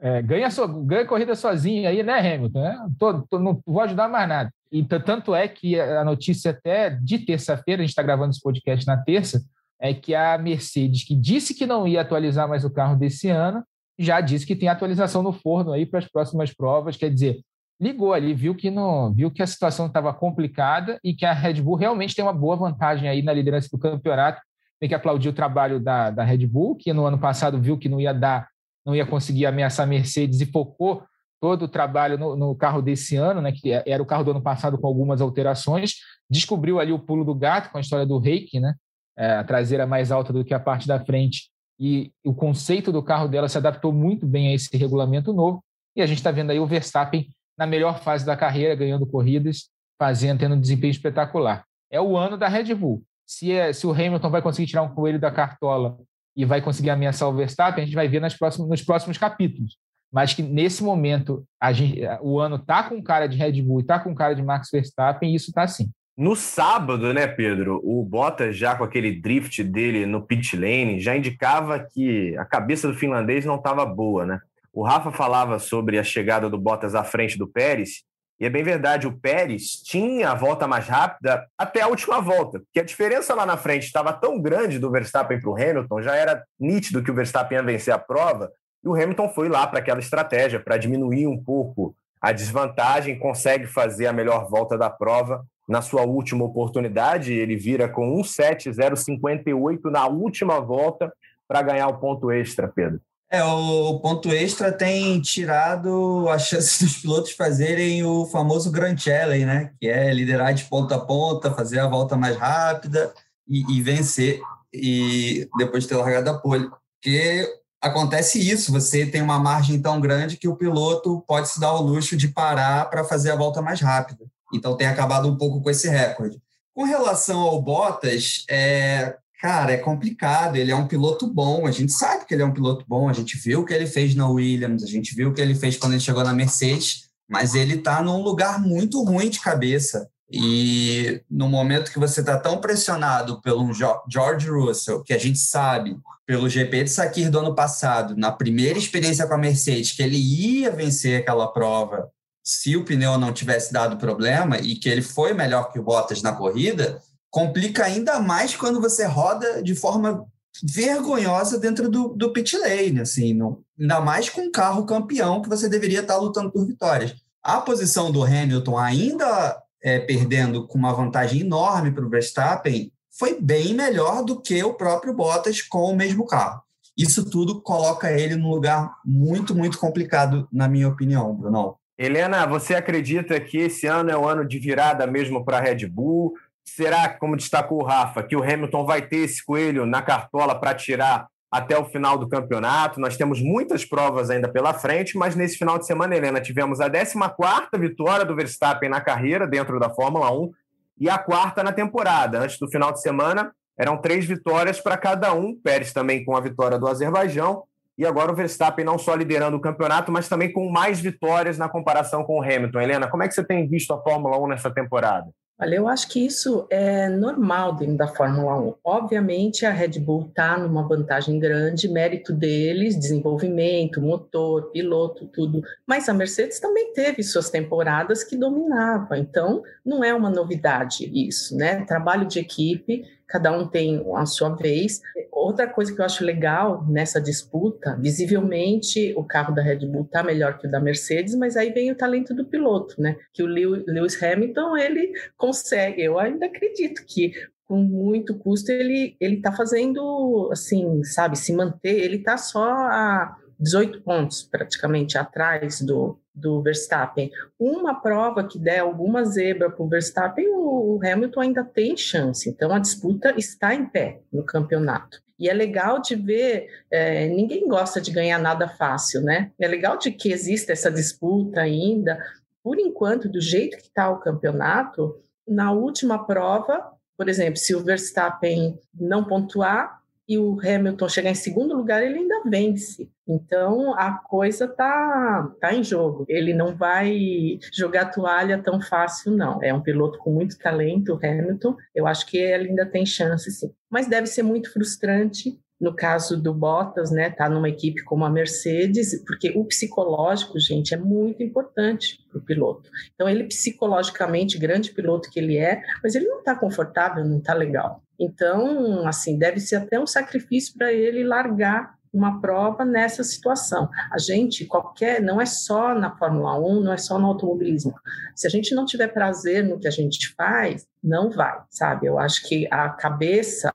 D: É, ganha, so, ganha corrida sozinho aí, né, Hamilton? É, tô, tô, não vou ajudar mais nada. E tanto é que a notícia até de terça-feira, a gente está gravando esse podcast na terça, é que a Mercedes, que disse que não ia atualizar mais o carro desse ano, já disse que tem atualização no forno aí para as próximas provas. Quer dizer, ligou ali, viu que não, viu que a situação estava complicada e que a Red Bull realmente tem uma boa vantagem aí na liderança do campeonato. Tem que aplaudir o trabalho da, da Red Bull, que no ano passado viu que não ia dar não ia conseguir ameaçar a Mercedes e focou todo o trabalho no, no, carro desse ano, né, que era o carro do ano passado com algumas alterações, descobriu ali o pulo do gato com a história do reiki, né, é, a traseira mais alta do que a parte da frente, e o conceito do carro dela se adaptou muito bem a esse regulamento novo, e a gente está vendo aí o Verstappen na melhor fase da carreira, ganhando corridas, fazendo, tendo um desempenho espetacular. É o ano da Red Bull. Se, é, se o Hamilton vai conseguir tirar um coelho da cartola e vai conseguir ameaçar o Verstappen, a gente vai ver nas próximos, nos próximos capítulos. Mas que nesse momento gente, o ano tá com cara de Red Bull e tá com cara de Max Verstappen, e isso tá assim.
C: No sábado, né, Pedro, o Bottas já com aquele drift dele no pit lane já indicava que a cabeça do finlandês não estava boa, né? O Rafa falava sobre a chegada do Bottas à frente do Pérez, e é bem verdade, o Pérez tinha a volta mais rápida até a última volta, porque a diferença lá na frente estava tão grande do Verstappen para o Hamilton, já era nítido que o Verstappen ia vencer a prova, e o Hamilton foi lá para aquela estratégia, para diminuir um pouco a desvantagem, consegue fazer a melhor volta da prova na sua última oportunidade, ele vira com 1,7058 na última volta para ganhar o ponto extra, Pedro.
E: É, o ponto extra tem tirado a chance <laughs> dos pilotos fazerem o famoso Grand Challenge, né? Que é liderar de ponta a ponta, fazer a volta mais rápida e, e vencer, e depois de ter largado a pole. Porque acontece isso, você tem uma margem tão grande que o piloto pode se dar o luxo de parar para fazer a volta mais rápida. Então tem acabado um pouco com esse recorde. Com relação ao Bottas, é, cara, é complicado. Ele é um piloto bom, a gente sabe que ele é um piloto bom, a gente viu o que ele fez na Williams, a gente viu o que ele fez quando ele chegou na Mercedes, mas ele está num lugar muito ruim de cabeça. E no momento que você está tão pressionado pelo George Russell, que a gente sabe pelo GP de Sakir do ano passado, na primeira experiência com a Mercedes, que ele ia vencer aquela prova se o pneu não tivesse dado problema e que ele foi melhor que o Bottas na corrida, complica ainda mais quando você roda de forma vergonhosa dentro do, do pit lane, assim, não, ainda mais com um carro campeão que você deveria estar lutando por vitórias. A posição do Hamilton ainda é, perdendo com uma vantagem enorme para o Verstappen foi bem melhor do que o próprio Bottas com o mesmo carro. Isso tudo coloca ele num lugar muito, muito complicado, na minha opinião, Bruno.
C: Helena, você acredita que esse ano é o ano de virada mesmo para a Red Bull? Será, como destacou o Rafa, que o Hamilton vai ter esse coelho na cartola para tirar até o final do campeonato? Nós temos muitas provas ainda pela frente, mas nesse final de semana, Helena, tivemos a 14ª vitória do Verstappen na carreira dentro da Fórmula 1 e a quarta na temporada. Antes do final de semana, eram três vitórias para cada um, Pérez também com a vitória do Azerbaijão e agora o Verstappen não só liderando o campeonato, mas também com mais vitórias na comparação com o Hamilton. Helena, como é que você tem visto a Fórmula 1 nessa temporada?
F: Olha, eu acho que isso é normal dentro da Fórmula 1. Obviamente, a Red Bull está numa vantagem grande, mérito deles, desenvolvimento, motor, piloto, tudo. Mas a Mercedes também teve suas temporadas que dominava, então não é uma novidade isso, né? Trabalho de equipe cada um tem a sua vez. Outra coisa que eu acho legal nessa disputa, visivelmente o carro da Red Bull está melhor que o da Mercedes, mas aí vem o talento do piloto, né? Que o Lewis Hamilton ele consegue. Eu ainda acredito que com muito custo ele ele está fazendo assim, sabe, se manter. Ele está só a 18 pontos praticamente atrás do, do Verstappen. Uma prova que der alguma zebra para o Verstappen, o Hamilton ainda tem chance. Então a disputa está em pé no campeonato. E é legal de ver, é, ninguém gosta de ganhar nada fácil, né? É legal de que exista essa disputa ainda. Por enquanto, do jeito que está o campeonato, na última prova, por exemplo, se o Verstappen não pontuar, e o Hamilton chegar em segundo lugar, ele ainda vence. Então a coisa tá, tá em jogo. Ele não vai jogar toalha tão fácil, não. É um piloto com muito talento, o Hamilton. Eu acho que ele ainda tem chance, sim. Mas deve ser muito frustrante no caso do Bottas, né, tá numa equipe como a Mercedes, porque o psicológico, gente, é muito importante para o piloto. Então, ele psicologicamente, grande piloto que ele é, mas ele não está confortável, não está legal. Então, assim, deve ser até um sacrifício para ele largar uma prova nessa situação. A gente, qualquer, não é só na Fórmula 1, não é só no automobilismo. Se a gente não tiver prazer no que a gente faz, não vai, sabe? Eu acho que a cabeça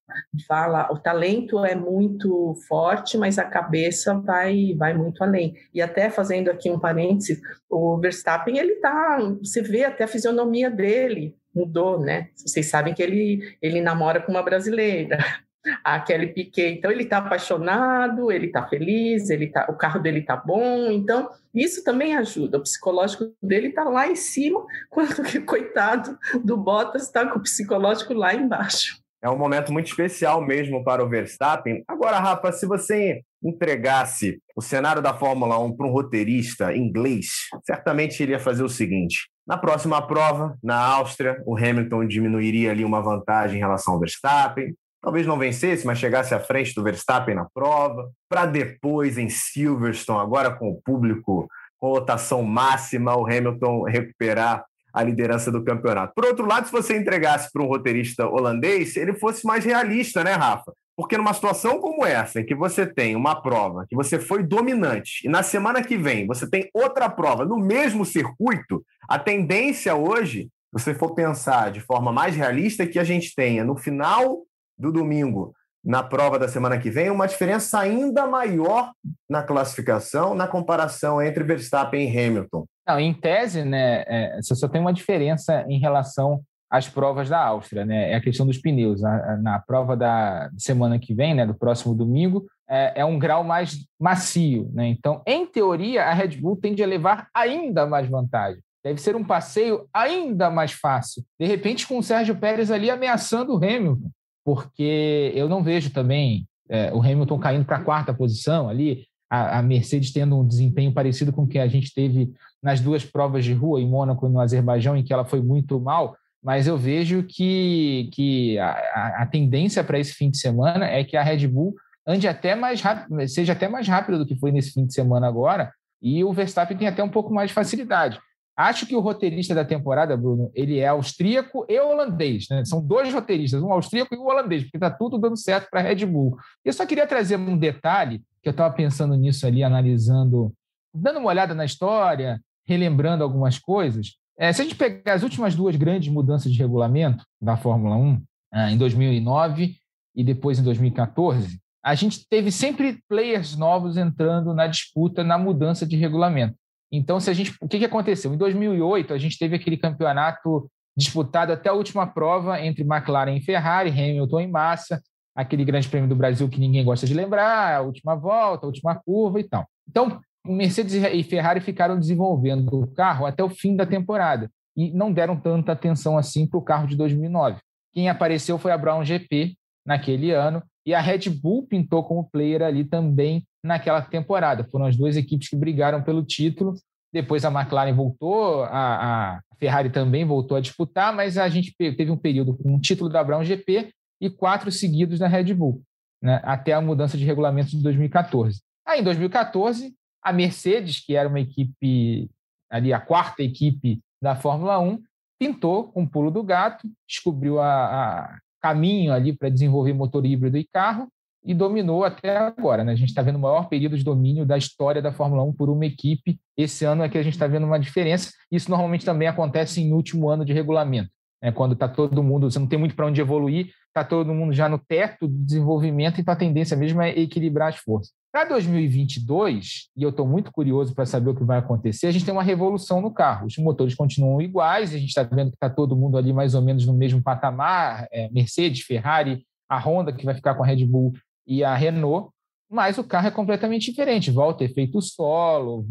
F: fala, o talento é muito forte, mas a cabeça vai vai muito além. E até fazendo aqui um parênteses, o Verstappen, ele tá, você vê até a fisionomia dele, mudou, né? Vocês sabem que ele, ele namora com uma brasileira <laughs> a Kelly Piquet. Então ele está apaixonado, ele está feliz, ele tá, o carro dele está bom. Então isso também ajuda. O psicológico dele está lá em cima, <laughs> quando que coitado do Bottas está com o psicológico lá embaixo.
C: É um momento muito especial mesmo para o Verstappen. Agora, Rafa, se você entregasse o cenário da Fórmula 1 para um roteirista inglês, certamente ele ia fazer o seguinte: na próxima prova, na Áustria, o Hamilton diminuiria ali uma vantagem em relação ao Verstappen. Talvez não vencesse, mas chegasse à frente do Verstappen na prova. Para depois, em Silverstone, agora com o público com lotação máxima, o Hamilton recuperar a liderança do campeonato. Por outro lado, se você entregasse para um roteirista holandês, ele fosse mais realista, né, Rafa? Porque numa situação como essa, em que você tem uma prova que você foi dominante, e na semana que vem você tem outra prova no mesmo circuito, a tendência hoje, se você for pensar de forma mais realista, é que a gente tenha no final do domingo, na prova da semana que vem, uma diferença ainda maior na classificação, na comparação entre Verstappen e Hamilton.
D: Não, em tese, né, é, você só tem uma diferença em relação às provas da Áustria, né? É a questão dos pneus. Na, na prova da semana que vem, né, do próximo domingo, é, é, um grau mais macio, né? Então, em teoria, a Red Bull tende a levar ainda mais vantagem. Deve ser um passeio ainda mais fácil. De repente, com o Sérgio Pérez ali ameaçando o Hamilton, porque eu não vejo também é, o Hamilton caindo para a quarta posição ali, a Mercedes tendo um desempenho parecido com o que a gente teve nas duas provas de rua, em Mônaco e no Azerbaijão, em que ela foi muito mal, mas eu vejo que, que a, a tendência para esse fim de semana é que a Red Bull ande até mais rápido, seja até mais rápido do que foi nesse fim de semana agora, e o Verstappen tem até um pouco mais de facilidade. Acho que o roteirista da temporada, Bruno, ele é austríaco e holandês. Né? São dois roteiristas, um austríaco e um holandês, porque está tudo dando certo para a Red Bull. Eu só queria trazer um detalhe, que eu estava pensando nisso ali, analisando, dando uma olhada na história, relembrando algumas coisas, é, se a gente pegar as últimas duas grandes mudanças de regulamento da Fórmula 1, é, em 2009 e depois em 2014, a gente teve sempre players novos entrando na disputa na mudança de regulamento. Então, se a gente, o que, que aconteceu? Em 2008, a gente teve aquele campeonato disputado até a última prova entre McLaren e Ferrari, Hamilton e Massa, aquele grande prêmio do Brasil que ninguém gosta de lembrar, a última volta, a última curva e tal. Então, Mercedes e Ferrari ficaram desenvolvendo o carro até o fim da temporada e não deram tanta atenção assim para o carro de 2009. Quem apareceu foi a Brown GP naquele ano e a Red Bull pintou como player ali também naquela temporada. Foram as duas equipes que brigaram pelo título. Depois a McLaren voltou, a, a Ferrari também voltou a disputar, mas a gente teve um período com um título da Brown GP e quatro seguidos da Red Bull, né, até a mudança de regulamento de 2014. Aí, em 2014, a Mercedes, que era uma equipe, ali a quarta equipe da Fórmula 1, pintou com um pulo do gato, descobriu a, a caminho ali para desenvolver motor híbrido e carro e dominou até agora. Né? A gente está vendo o maior período de domínio da história da Fórmula 1 por uma equipe. Esse ano é que a gente está vendo uma diferença. Isso normalmente também acontece em último ano de regulamento, né? quando está todo mundo, você não tem muito para onde evoluir, está todo mundo já no teto de desenvolvimento, então a tendência mesmo é equilibrar as forças. Para 2022, e eu estou muito curioso para saber o que vai acontecer, a gente tem uma revolução no carro. Os motores continuam iguais, a gente está vendo que está todo mundo ali mais ou menos no mesmo patamar, é, Mercedes, Ferrari, a Honda, que vai ficar com a Red Bull, e a Renault, mas o carro é completamente diferente. Volta efeito solo,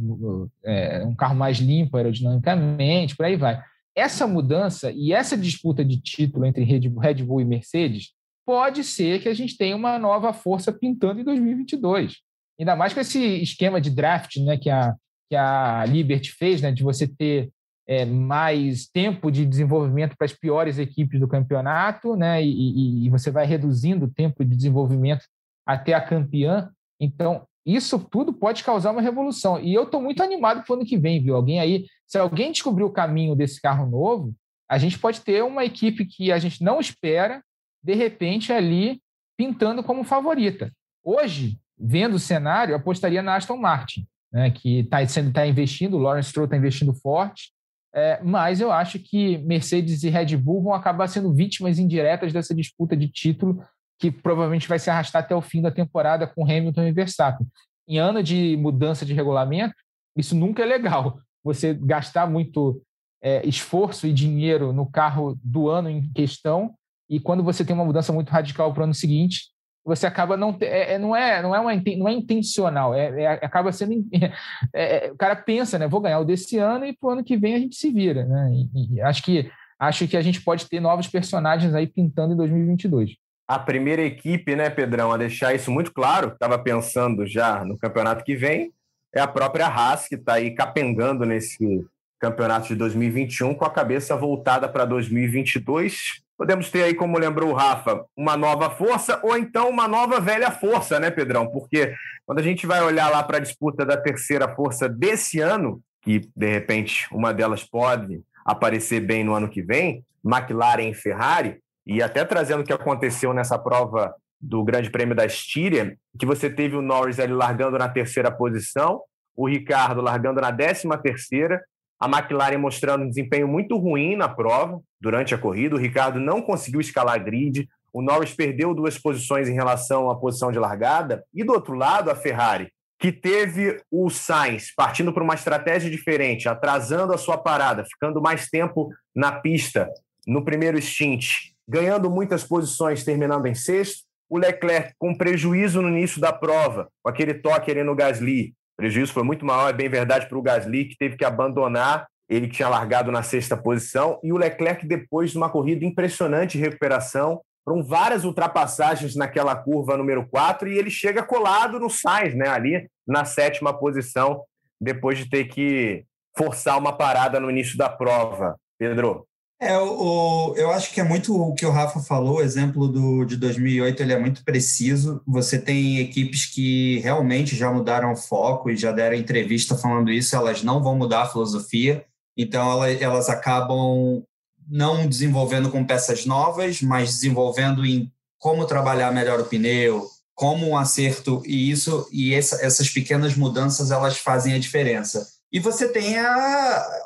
D: é, um carro mais limpo aerodinamicamente, por aí vai essa mudança e essa disputa de título entre Red Bull e Mercedes pode ser que a gente tenha uma nova força pintando em 2022. Ainda mais com esse esquema de draft né, que, a, que a Liberty fez, né, de você ter é, mais tempo de desenvolvimento para as piores equipes do campeonato, né, e, e, e você vai reduzindo o tempo de desenvolvimento até a campeã. Então, isso tudo pode causar uma revolução. E eu estou muito animado para o ano que vem, viu? Alguém aí, se alguém descobrir o caminho desse carro novo, a gente pode ter uma equipe que a gente não espera, de repente, ali pintando como favorita. Hoje, vendo o cenário, apostaria na Aston Martin, né, que está tá investindo, o Lawrence Stroll está investindo forte, é, mas eu acho que Mercedes e Red Bull vão acabar sendo vítimas indiretas dessa disputa de título que provavelmente vai se arrastar até o fim da temporada com Hamilton e Verstappen. Em ano de mudança de regulamento, isso nunca é legal. Você gastar muito é, esforço e dinheiro no carro do ano em questão e quando você tem uma mudança muito radical para o ano seguinte, você acaba não é, é, não é não é uma, não é intencional é, é acaba sendo <laughs> é, é, o cara pensa né vou ganhar o desse ano e para o ano que vem a gente se vira né e, e acho que acho que a gente pode ter novos personagens aí pintando em 2022
C: a primeira equipe, né, Pedrão, a deixar isso muito claro, estava pensando já no campeonato que vem, é a própria Haas, que está aí capengando nesse campeonato de 2021 com a cabeça voltada para 2022. Podemos ter aí, como lembrou o Rafa, uma nova força ou então uma nova velha força, né, Pedrão? Porque quando a gente vai olhar lá para a disputa da terceira força desse ano, que de repente uma delas pode aparecer bem no ano que vem, McLaren e Ferrari, e até trazendo o que aconteceu nessa prova do Grande Prêmio da Estíria, que você teve o Norris ali largando na terceira posição, o Ricardo largando na décima terceira, a McLaren mostrando um desempenho muito ruim na prova durante a corrida, o Ricardo não conseguiu escalar a grid, o Norris perdeu duas posições em relação à posição de largada, e do outro lado a Ferrari, que teve o Sainz partindo para uma estratégia diferente, atrasando a sua parada, ficando mais tempo na pista no primeiro stint, ganhando muitas posições, terminando em sexto. O Leclerc com prejuízo no início da prova, com aquele toque ali no Gasly. O prejuízo foi muito maior, é bem verdade, para o Gasly, que teve que abandonar. Ele tinha largado na sexta posição. E o Leclerc, depois de uma corrida impressionante de recuperação, foram várias ultrapassagens naquela curva número 4 e ele chega colado no Sainz, né, ali na sétima posição, depois de ter que forçar uma parada no início da prova. Pedro?
E: É, o, eu acho que é muito o que o Rafa falou, o exemplo do, de 2008 ele é muito preciso. Você tem equipes que realmente já mudaram o foco e já deram entrevista falando isso, elas não vão mudar a filosofia, então elas, acabam não desenvolvendo com peças novas, mas desenvolvendo em como trabalhar melhor o pneu, como um acerto, e isso e essa, essas pequenas mudanças elas fazem a diferença. E você tem a,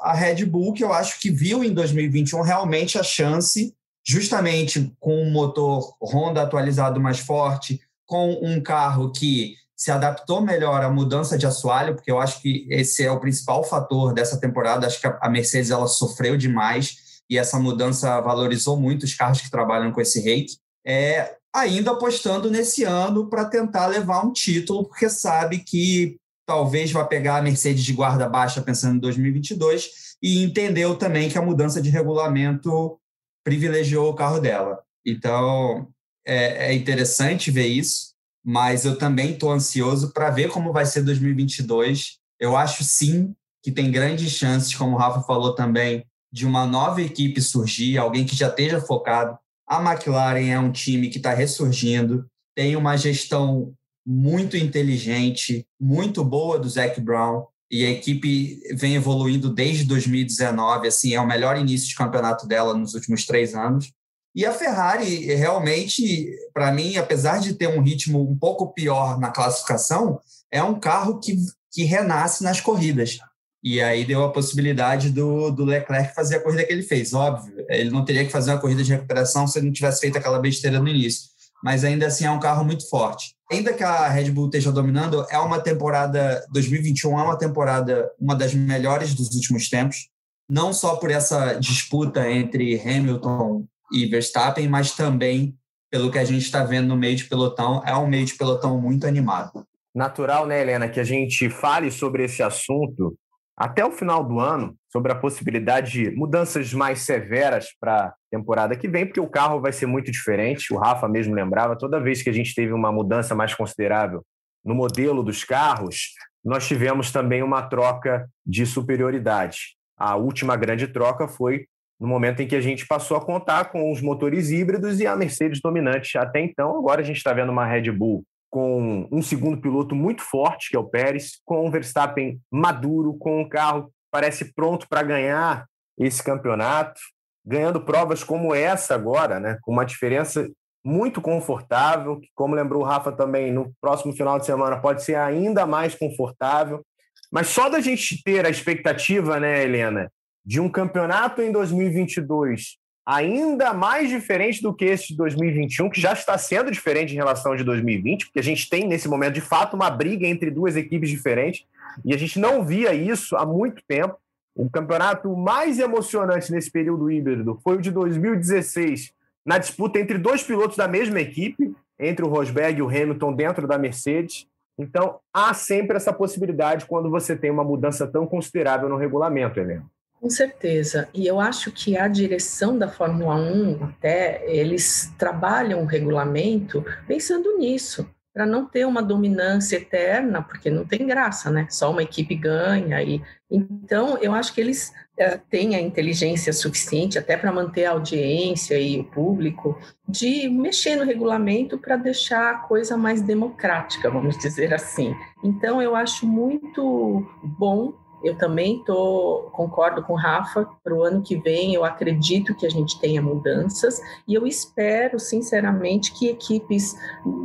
E: a Red Bull, que eu acho que viu em 2021 realmente a chance, justamente com um motor Honda atualizado mais forte, com um carro que se adaptou melhor à mudança de assoalho, porque eu acho que esse é o principal fator dessa temporada. Acho que a Mercedes ela sofreu demais e essa mudança valorizou muito os carros que trabalham com esse rake. É, ainda apostando nesse ano para tentar levar um título, porque sabe que talvez vá pegar a Mercedes de guarda baixa pensando em 2022 e entendeu também que a mudança de regulamento privilegiou o carro dela. Então, é, é interessante ver isso, mas eu também estou ansioso para ver como vai ser 2022. Eu acho sim que tem grandes chances, como o Rafa falou também, de uma nova equipe surgir, alguém que já esteja focado. A McLaren é um time que está ressurgindo, tem uma gestão muito inteligente, muito boa do Zac Brown. E a equipe vem evoluindo desde 2019, assim, é o melhor início de campeonato dela nos últimos três anos. E a Ferrari, realmente, para mim, apesar de ter um ritmo um pouco pior na classificação, é um carro que, que renasce nas corridas. E aí deu a possibilidade do, do Leclerc fazer a corrida que ele fez. Óbvio, ele não teria que fazer uma corrida de recuperação se ele não tivesse feito aquela besteira no início. Mas ainda assim é um carro muito forte ainda que a Red Bull esteja dominando, é uma temporada 2021 é uma temporada uma das melhores dos últimos tempos, não só por essa disputa entre Hamilton e Verstappen, mas também pelo que a gente está vendo no meio de pelotão, é um meio de pelotão muito animado.
C: Natural, né, Helena, que a gente fale sobre esse assunto até o final do ano sobre a possibilidade de mudanças mais severas para a temporada que vem, porque o carro vai ser muito diferente. O Rafa mesmo lembrava, toda vez que a gente teve uma mudança mais considerável no modelo dos carros, nós tivemos também uma troca de superioridade. A última grande troca foi no momento em que a gente passou a contar com os motores híbridos e a Mercedes dominante até então. Agora a gente está vendo uma Red Bull com um segundo piloto muito forte, que é o Pérez, com o Verstappen maduro, com um carro parece pronto para ganhar esse campeonato, ganhando provas como essa agora, né, com uma diferença muito confortável, que, como lembrou o Rafa também, no próximo final de semana pode ser ainda mais confortável. Mas só da gente ter a expectativa, né, Helena, de um campeonato em 2022 ainda mais diferente do que esse de 2021, que já está sendo diferente em relação ao de 2020, porque a gente tem nesse momento de fato uma briga entre duas equipes diferentes e a gente não via isso há muito tempo. O campeonato mais emocionante nesse período híbrido foi o de 2016, na disputa entre dois pilotos da mesma equipe, entre o Rosberg e o Hamilton dentro da Mercedes. Então, há sempre essa possibilidade quando você tem uma mudança tão considerável no regulamento, Helena.
F: Com certeza. E eu acho que a direção da Fórmula 1, até, eles trabalham o regulamento pensando nisso, para não ter uma dominância eterna, porque não tem graça, né? Só uma equipe ganha. E... Então, eu acho que eles é, têm a inteligência suficiente até para manter a audiência e o público de mexer no regulamento para deixar a coisa mais democrática, vamos dizer assim. Então, eu acho muito bom eu também tô, concordo com o Rafa, para o ano que vem eu acredito que a gente tenha mudanças e eu espero, sinceramente, que equipes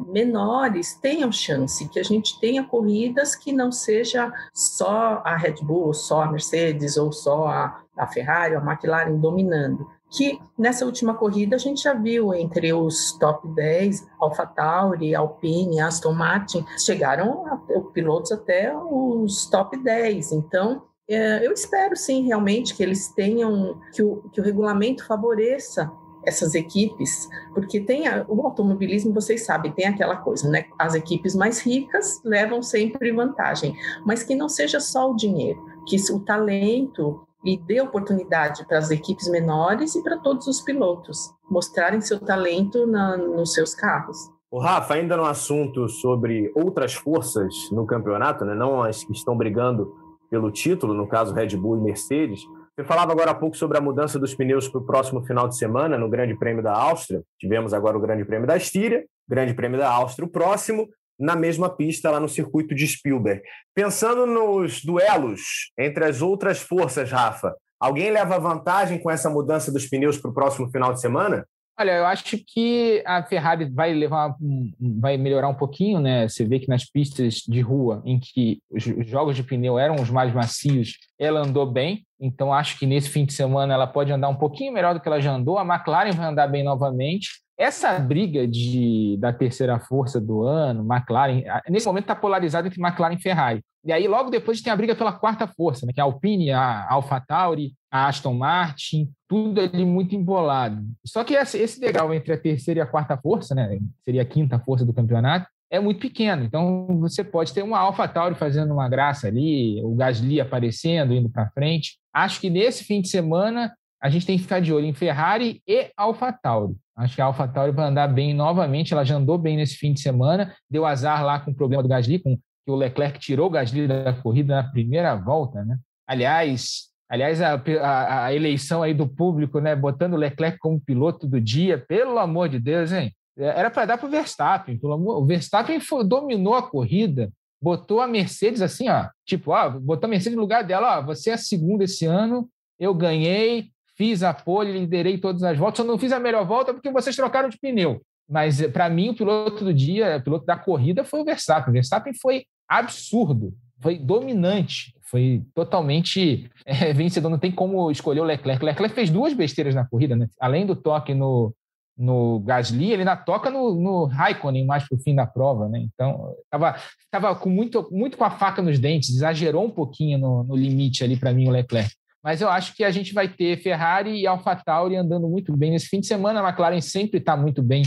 F: menores tenham chance, que a gente tenha corridas que não seja só a Red Bull, só a Mercedes ou só a, a Ferrari, a McLaren dominando que nessa última corrida a gente já viu entre os top 10, AlphaTauri, Alpine, Aston Martin, chegaram a, pilotos até os top 10. Então, é, eu espero sim realmente que eles tenham, que o, que o regulamento favoreça essas equipes, porque tem a, o automobilismo, vocês sabem, tem aquela coisa, né? As equipes mais ricas levam sempre vantagem, mas que não seja só o dinheiro, que o talento e dê oportunidade para as equipes menores e para todos os pilotos mostrarem seu talento na, nos seus carros.
C: O Rafa, ainda no assunto sobre outras forças no campeonato, né, não as que estão brigando pelo título, no caso Red Bull e Mercedes, você falava agora há pouco sobre a mudança dos pneus para o próximo final de semana no Grande Prêmio da Áustria. Tivemos agora o Grande Prêmio da Estíria, Grande Prêmio da Áustria, o próximo, na mesma pista, lá no circuito de Spielberg. Pensando nos duelos entre as outras forças, Rafa, alguém leva vantagem com essa mudança dos pneus para o próximo final de semana?
D: Olha, eu acho que a Ferrari vai levar, vai melhorar um pouquinho, né? Você vê que nas pistas de rua, em que os jogos de pneu eram os mais macios, ela andou bem. Então acho que nesse fim de semana ela pode andar um pouquinho melhor do que ela já andou. A McLaren vai andar bem novamente essa briga de, da terceira força do ano, McLaren, nesse momento está polarizado entre McLaren e Ferrari. E aí, logo depois, tem a briga pela quarta força, né, que é a Alpine, a AlphaTauri, a Aston Martin, tudo ali muito embolado. Só que esse degrau entre a terceira e a quarta força, né, seria a quinta força do campeonato, é muito pequeno. Então, você pode ter uma AlphaTauri fazendo uma graça ali, o Gasly aparecendo, indo para frente. Acho que nesse fim de semana a gente tem que ficar de olho em Ferrari e AlphaTauri. Acho que a AlphaTauri vai andar bem novamente. Ela já andou bem nesse fim de semana. Deu azar lá com o problema do Gasly, com que o Leclerc tirou o Gasly da corrida na primeira volta, né? Aliás, aliás a, a, a eleição aí do público, né, botando o Leclerc como piloto do dia, pelo amor de Deus, hein? Era para dar para o Verstappen. Pelo amor, o Verstappen foi, dominou a corrida, botou a Mercedes assim, ó, tipo, ó, botou a Mercedes no lugar dela, ó, você é a segunda esse ano, eu ganhei, fiz a pole, liderei todas as voltas, só não fiz a melhor volta porque vocês trocaram de pneu. Mas, eh, para mim, o piloto do dia, o piloto da corrida foi o Verstappen. O Verstappen foi absurdo, foi dominante, foi totalmente é, <laughs> vencedor. Não tem como escolher o Leclerc. O Leclerc fez duas besteiras na corrida, né? além do toque no, no Gasly, ele ainda toca no, no Raikkonen mais para o fim da prova. Né? Então, estava tava com muito, muito com a faca nos dentes, exagerou um pouquinho no, no limite ali para mim o Leclerc. Mas eu acho que a gente vai ter Ferrari e AlphaTauri andando muito bem nesse fim de semana. A McLaren sempre está muito bem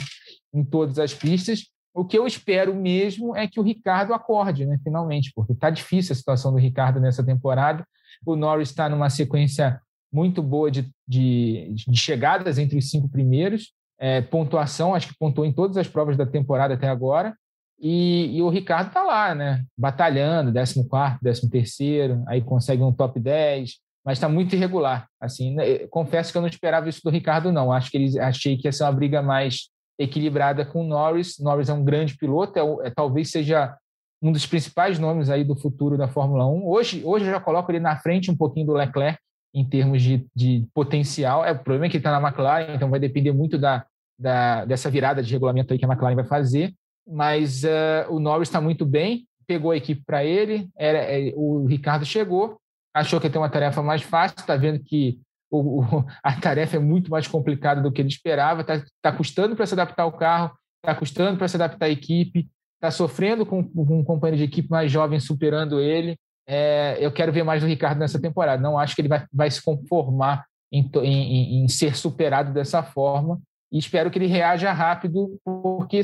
D: em todas as pistas. O que eu espero mesmo é que o Ricardo acorde, né, finalmente, porque está difícil a situação do Ricardo nessa temporada. O Norris está numa sequência muito boa de, de, de, chegadas entre os cinco primeiros. É, pontuação, acho que pontuou em todas as provas da temporada até agora. E, e o Ricardo está lá, né? Batalhando, 14, 13, aí consegue um top 10, mas está muito irregular. Assim, né, confesso que eu não esperava isso do Ricardo, não. Acho que eles achei que ia ser uma briga mais equilibrada com o Norris. Norris é um grande piloto, é, é, talvez seja um dos principais nomes aí do futuro da Fórmula 1. Hoje, hoje eu já coloco ele na frente um pouquinho do Leclerc em termos de, de potencial. É, o problema é que ele está na McLaren, então vai depender muito da, da, dessa virada de regulamento aí que a McLaren vai fazer. Mas uh, o Norris está muito bem, pegou a equipe para ele, era, é, o Ricardo chegou, achou que ia ter uma tarefa mais fácil, está vendo que o, o, <laughs> a tarefa é muito mais complicada do que ele esperava, está tá custando para se adaptar ao carro, está custando para se adaptar à equipe, está sofrendo com, com, um companheiro de equipe mais jovem superando ele. É, eu quero ver mais do Ricardo nessa temporada. Não acho que ele vai, vai se conformar em, em, em ser superado dessa forma e espero que ele reaja rápido, porque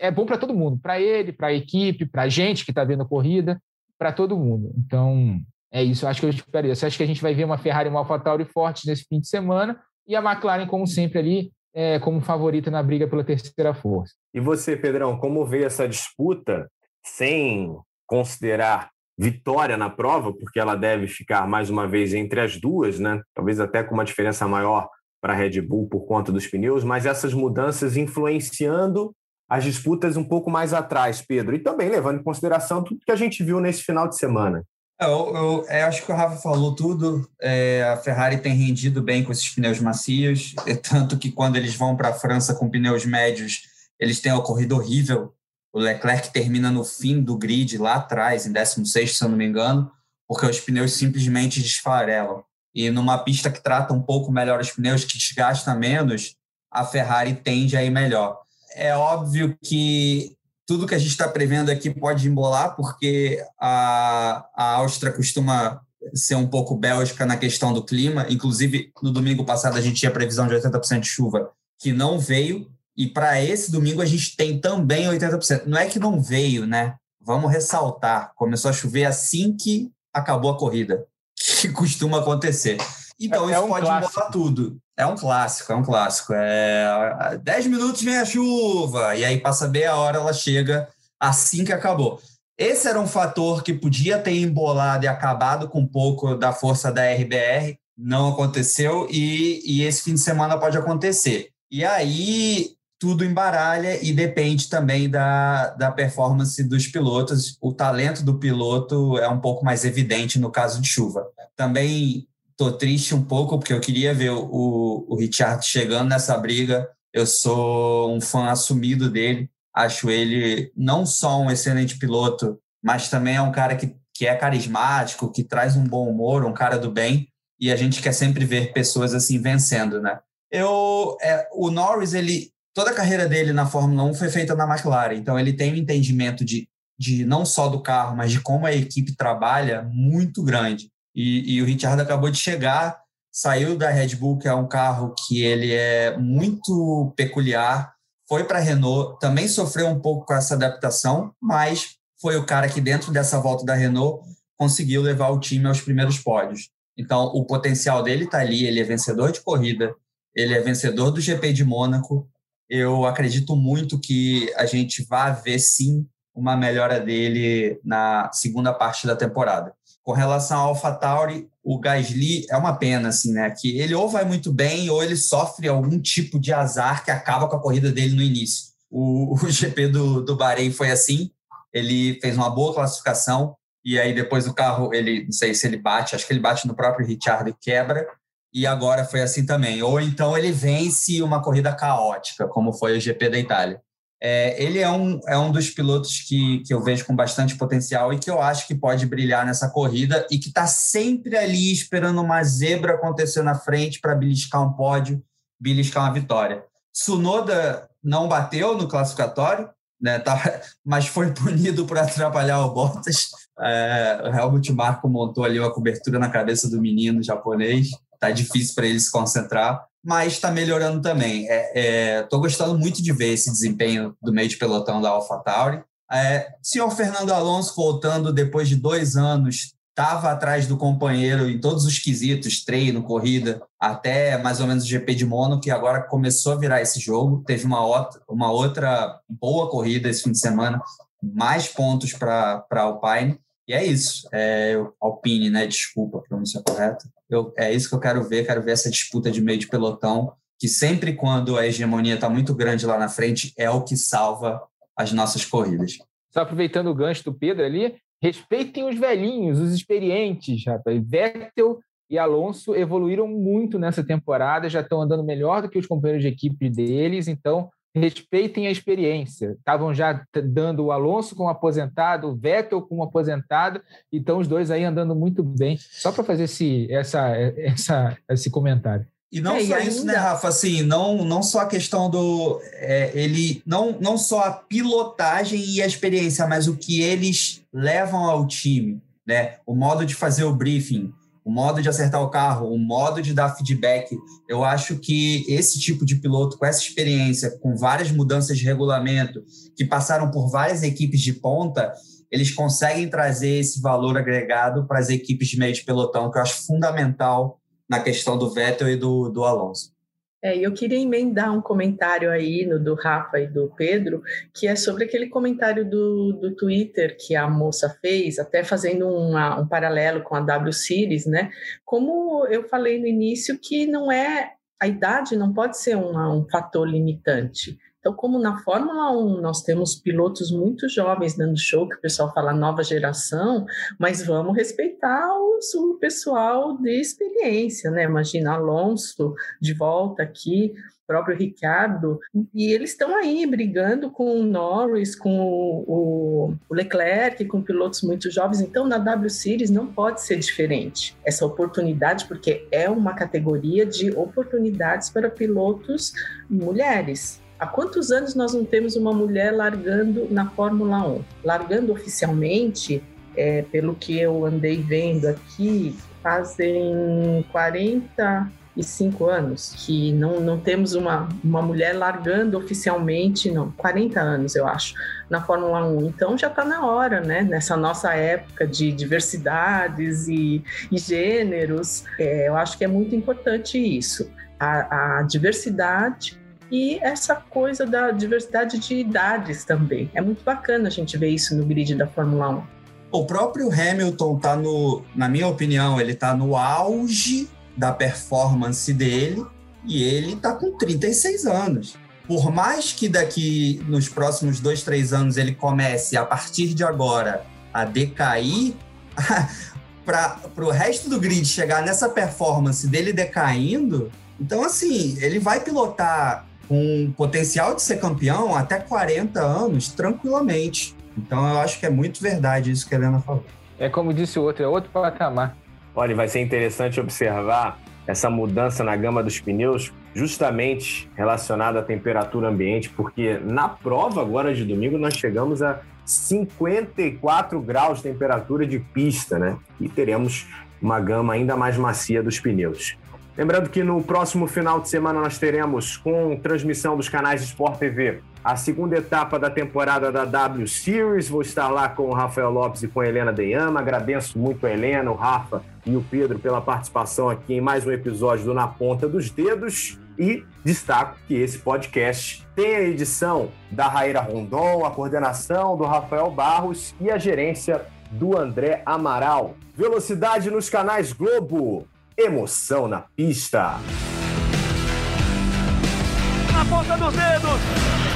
D: é bom para todo mundo, para ele, para a equipe, para a gente que está vendo a corrida, para todo mundo. Então, É isso, eu acho que eu esperaria. Você acha que a gente vai ver uma Ferrari e uma AlphaTauri forte nesse fim de semana e a McLaren, como sempre, ali é, como favorita na briga pela terceira força.
C: E você, Pedrão, como vê essa disputa sem considerar vitória na prova, porque ela deve ficar mais uma vez entre as duas, né? Talvez até com uma diferença maior para a Red Bull por conta dos pneus, mas essas mudanças influenciando as disputas um pouco mais atrás, Pedro, e também levando em consideração tudo que a gente viu nesse final de semana.
E: É, eu, eu, eu acho que o Rafa falou tudo. É, a Ferrari tem rendido bem com esses pneus macios, é, tanto que quando eles vão para a França com pneus médios, eles têm uma corrida horrível. O Leclerc termina no fim do grid, lá atrás, em 16, se eu não me engano, porque os pneus simplesmente desfarelam. E numa pista que trata um pouco melhor os pneus, que desgasta menos, a Ferrari tende a ir melhor é óbvio que tudo que a gente está prevendo aqui pode embolar, porque a, a Áustria costuma ser um pouco bélgica na questão do clima. Inclusive, no domingo passado, a gente tinha previsão de 80% de chuva, que não veio. E para esse domingo, a gente tem também 80%. Não é que não veio, né? Vamos ressaltar. Começou a chover assim que acabou a corrida, <laughs> que costuma acontecer. Então, é, isso é um pode clássico. mudar tudo. É um clássico, é um clássico. É 10 minutos vem a chuva, e aí passa meia hora, ela chega assim que acabou. Esse era um fator que podia ter embolado e acabado com um pouco da força da RBR, não aconteceu, e, e esse fim de semana pode acontecer. E aí tudo embaralha e depende também da, da performance dos pilotos. O talento do piloto é um pouco mais evidente no caso de chuva. Também Tô triste um pouco porque eu queria ver o, o Richard chegando nessa briga. Eu sou um fã assumido dele. Acho ele não só um excelente piloto, mas também é um cara que, que é carismático, que traz um bom humor, um cara do bem. E a gente quer sempre ver pessoas assim vencendo, né? Eu, é, o Norris, ele, toda a carreira dele na Fórmula 1 foi feita na McLaren, então ele tem um entendimento de, de não só do carro, mas de como a equipe trabalha muito grande. E, e o Richard acabou de chegar, saiu da Red Bull, que é um carro que ele é muito peculiar, foi para a Renault, também sofreu um pouco com essa adaptação, mas foi o cara que, dentro dessa volta da Renault, conseguiu levar o time aos primeiros pódios. Então, o potencial dele está ali, ele é vencedor de corrida, ele é vencedor do GP de Mônaco. Eu acredito muito que a gente vai ver, sim, uma melhora dele na segunda parte da temporada. Com relação ao AlphaTauri, o Gasly é uma pena, assim, né? Que ele ou vai muito bem ou ele sofre algum tipo de azar que acaba com a corrida dele no início. O, <laughs> o GP do, do Bahrein foi assim, ele fez uma boa classificação e aí depois o carro, ele não sei se ele bate, acho que ele bate no próprio Richard e quebra, e agora foi assim também. Ou então ele vence uma corrida caótica, como foi o GP da Itália. É, ele é um, é um dos pilotos que, que eu vejo com bastante potencial e que eu acho que pode brilhar nessa corrida e que está sempre ali esperando uma zebra acontecer na frente para beliscar um pódio, beliscar uma vitória. Sunoda não bateu no classificatório, né, tá, <laughs> mas foi punido por atrapalhar o Bottas. É, o Helmut Marko montou ali uma cobertura na cabeça do menino japonês. Tá difícil para ele se concentrar mas está melhorando também. Estou é, é, gostando muito de ver esse desempenho do meio de pelotão da AlphaTauri. É, senhor Fernando Alonso voltando depois de dois anos, estava atrás do companheiro em todos os quesitos, treino, corrida, até mais ou menos o GP de Mono, que agora começou a virar esse jogo. Teve uma outra, uma outra boa corrida esse fim de semana, mais pontos para a Alpine. E é isso. É, Alpine, né? Desculpa a pronúncia correta. Eu, é isso que eu quero ver, quero ver essa disputa de meio de pelotão, que sempre quando a hegemonia está muito grande lá na frente, é o que salva as nossas corridas.
D: Só aproveitando o gancho do Pedro ali, respeitem os velhinhos, os experientes, rapaz. Vettel e Alonso evoluíram muito nessa temporada, já estão andando melhor do que os companheiros de equipe deles, então respeitem a experiência. Estavam já dando o Alonso como aposentado, o Vettel como aposentado, então os dois aí andando muito bem. Só para fazer esse, essa, essa, esse comentário.
E: E não é, só e isso, né, Rafa? Assim, não, não só a questão do. É, ele não, não só a pilotagem e a experiência, mas o que eles levam ao time, né? O modo de fazer o briefing. O modo de acertar o carro, o modo de dar feedback. Eu acho que esse tipo de piloto, com essa experiência, com várias mudanças de regulamento, que passaram por várias equipes de ponta, eles conseguem trazer esse valor agregado para as equipes de meio de pelotão, que eu acho fundamental na questão do Vettel e do, do Alonso.
F: É, eu queria emendar um comentário aí no do Rafa e do Pedro, que é sobre aquele comentário do, do Twitter que a moça fez, até fazendo uma, um paralelo com a W Series, né? Como eu falei no início, que não é a idade não pode ser uma, um fator limitante. Então, como na Fórmula 1 nós temos pilotos muito jovens dando show, que o pessoal fala nova geração, mas vamos respeitar os, o pessoal de experiência, né? Imagina Alonso de volta aqui, próprio Ricardo, e eles estão aí brigando com o Norris, com o, o, Leclerc, com pilotos muito jovens. Então, na W Series não pode ser diferente essa oportunidade, porque é uma categoria de oportunidades para pilotos mulheres. Há quantos anos nós não temos uma mulher largando na Fórmula 1? Largando oficialmente, é, pelo que eu andei vendo aqui, fazem 45 anos que não, não temos uma, uma mulher largando oficialmente, não, 40 anos eu acho, na Fórmula 1. Então já está na hora, né? Nessa nossa época de diversidades e, e gêneros, é, eu acho que é muito importante isso. A, a diversidade e essa coisa da diversidade de idades também. É muito bacana a gente ver isso no grid da Fórmula 1.
E: O próprio Hamilton tá no, na minha opinião, ele tá no auge da performance dele e ele tá com 36 anos. Por mais que daqui nos próximos dois, três anos ele comece a partir de agora a decair, <laughs> para o resto do grid chegar nessa performance dele decaindo, então assim, ele vai pilotar com potencial de ser campeão até 40 anos, tranquilamente. Então eu acho que é muito verdade isso que a Helena falou.
D: É como disse o outro, é outro patamar.
C: Olha, vai ser interessante observar essa mudança na gama dos pneus, justamente relacionada à temperatura ambiente, porque na prova agora de domingo nós chegamos a 54 graus de temperatura de pista, né? E teremos uma gama ainda mais macia dos pneus. Lembrando que no próximo final de semana nós teremos, com transmissão dos canais Sport TV, a segunda etapa da temporada da W Series. Vou estar lá com o Rafael Lopes e com a Helena Deyama. Agradeço muito a Helena, o Rafa e o Pedro pela participação aqui em mais um episódio do Na Ponta dos Dedos. E destaco que esse podcast tem a edição da Raíra Rondon, a coordenação do Rafael Barros e a gerência do André Amaral. Velocidade nos canais Globo Emoção na pista.
B: Na ponta dos dedos.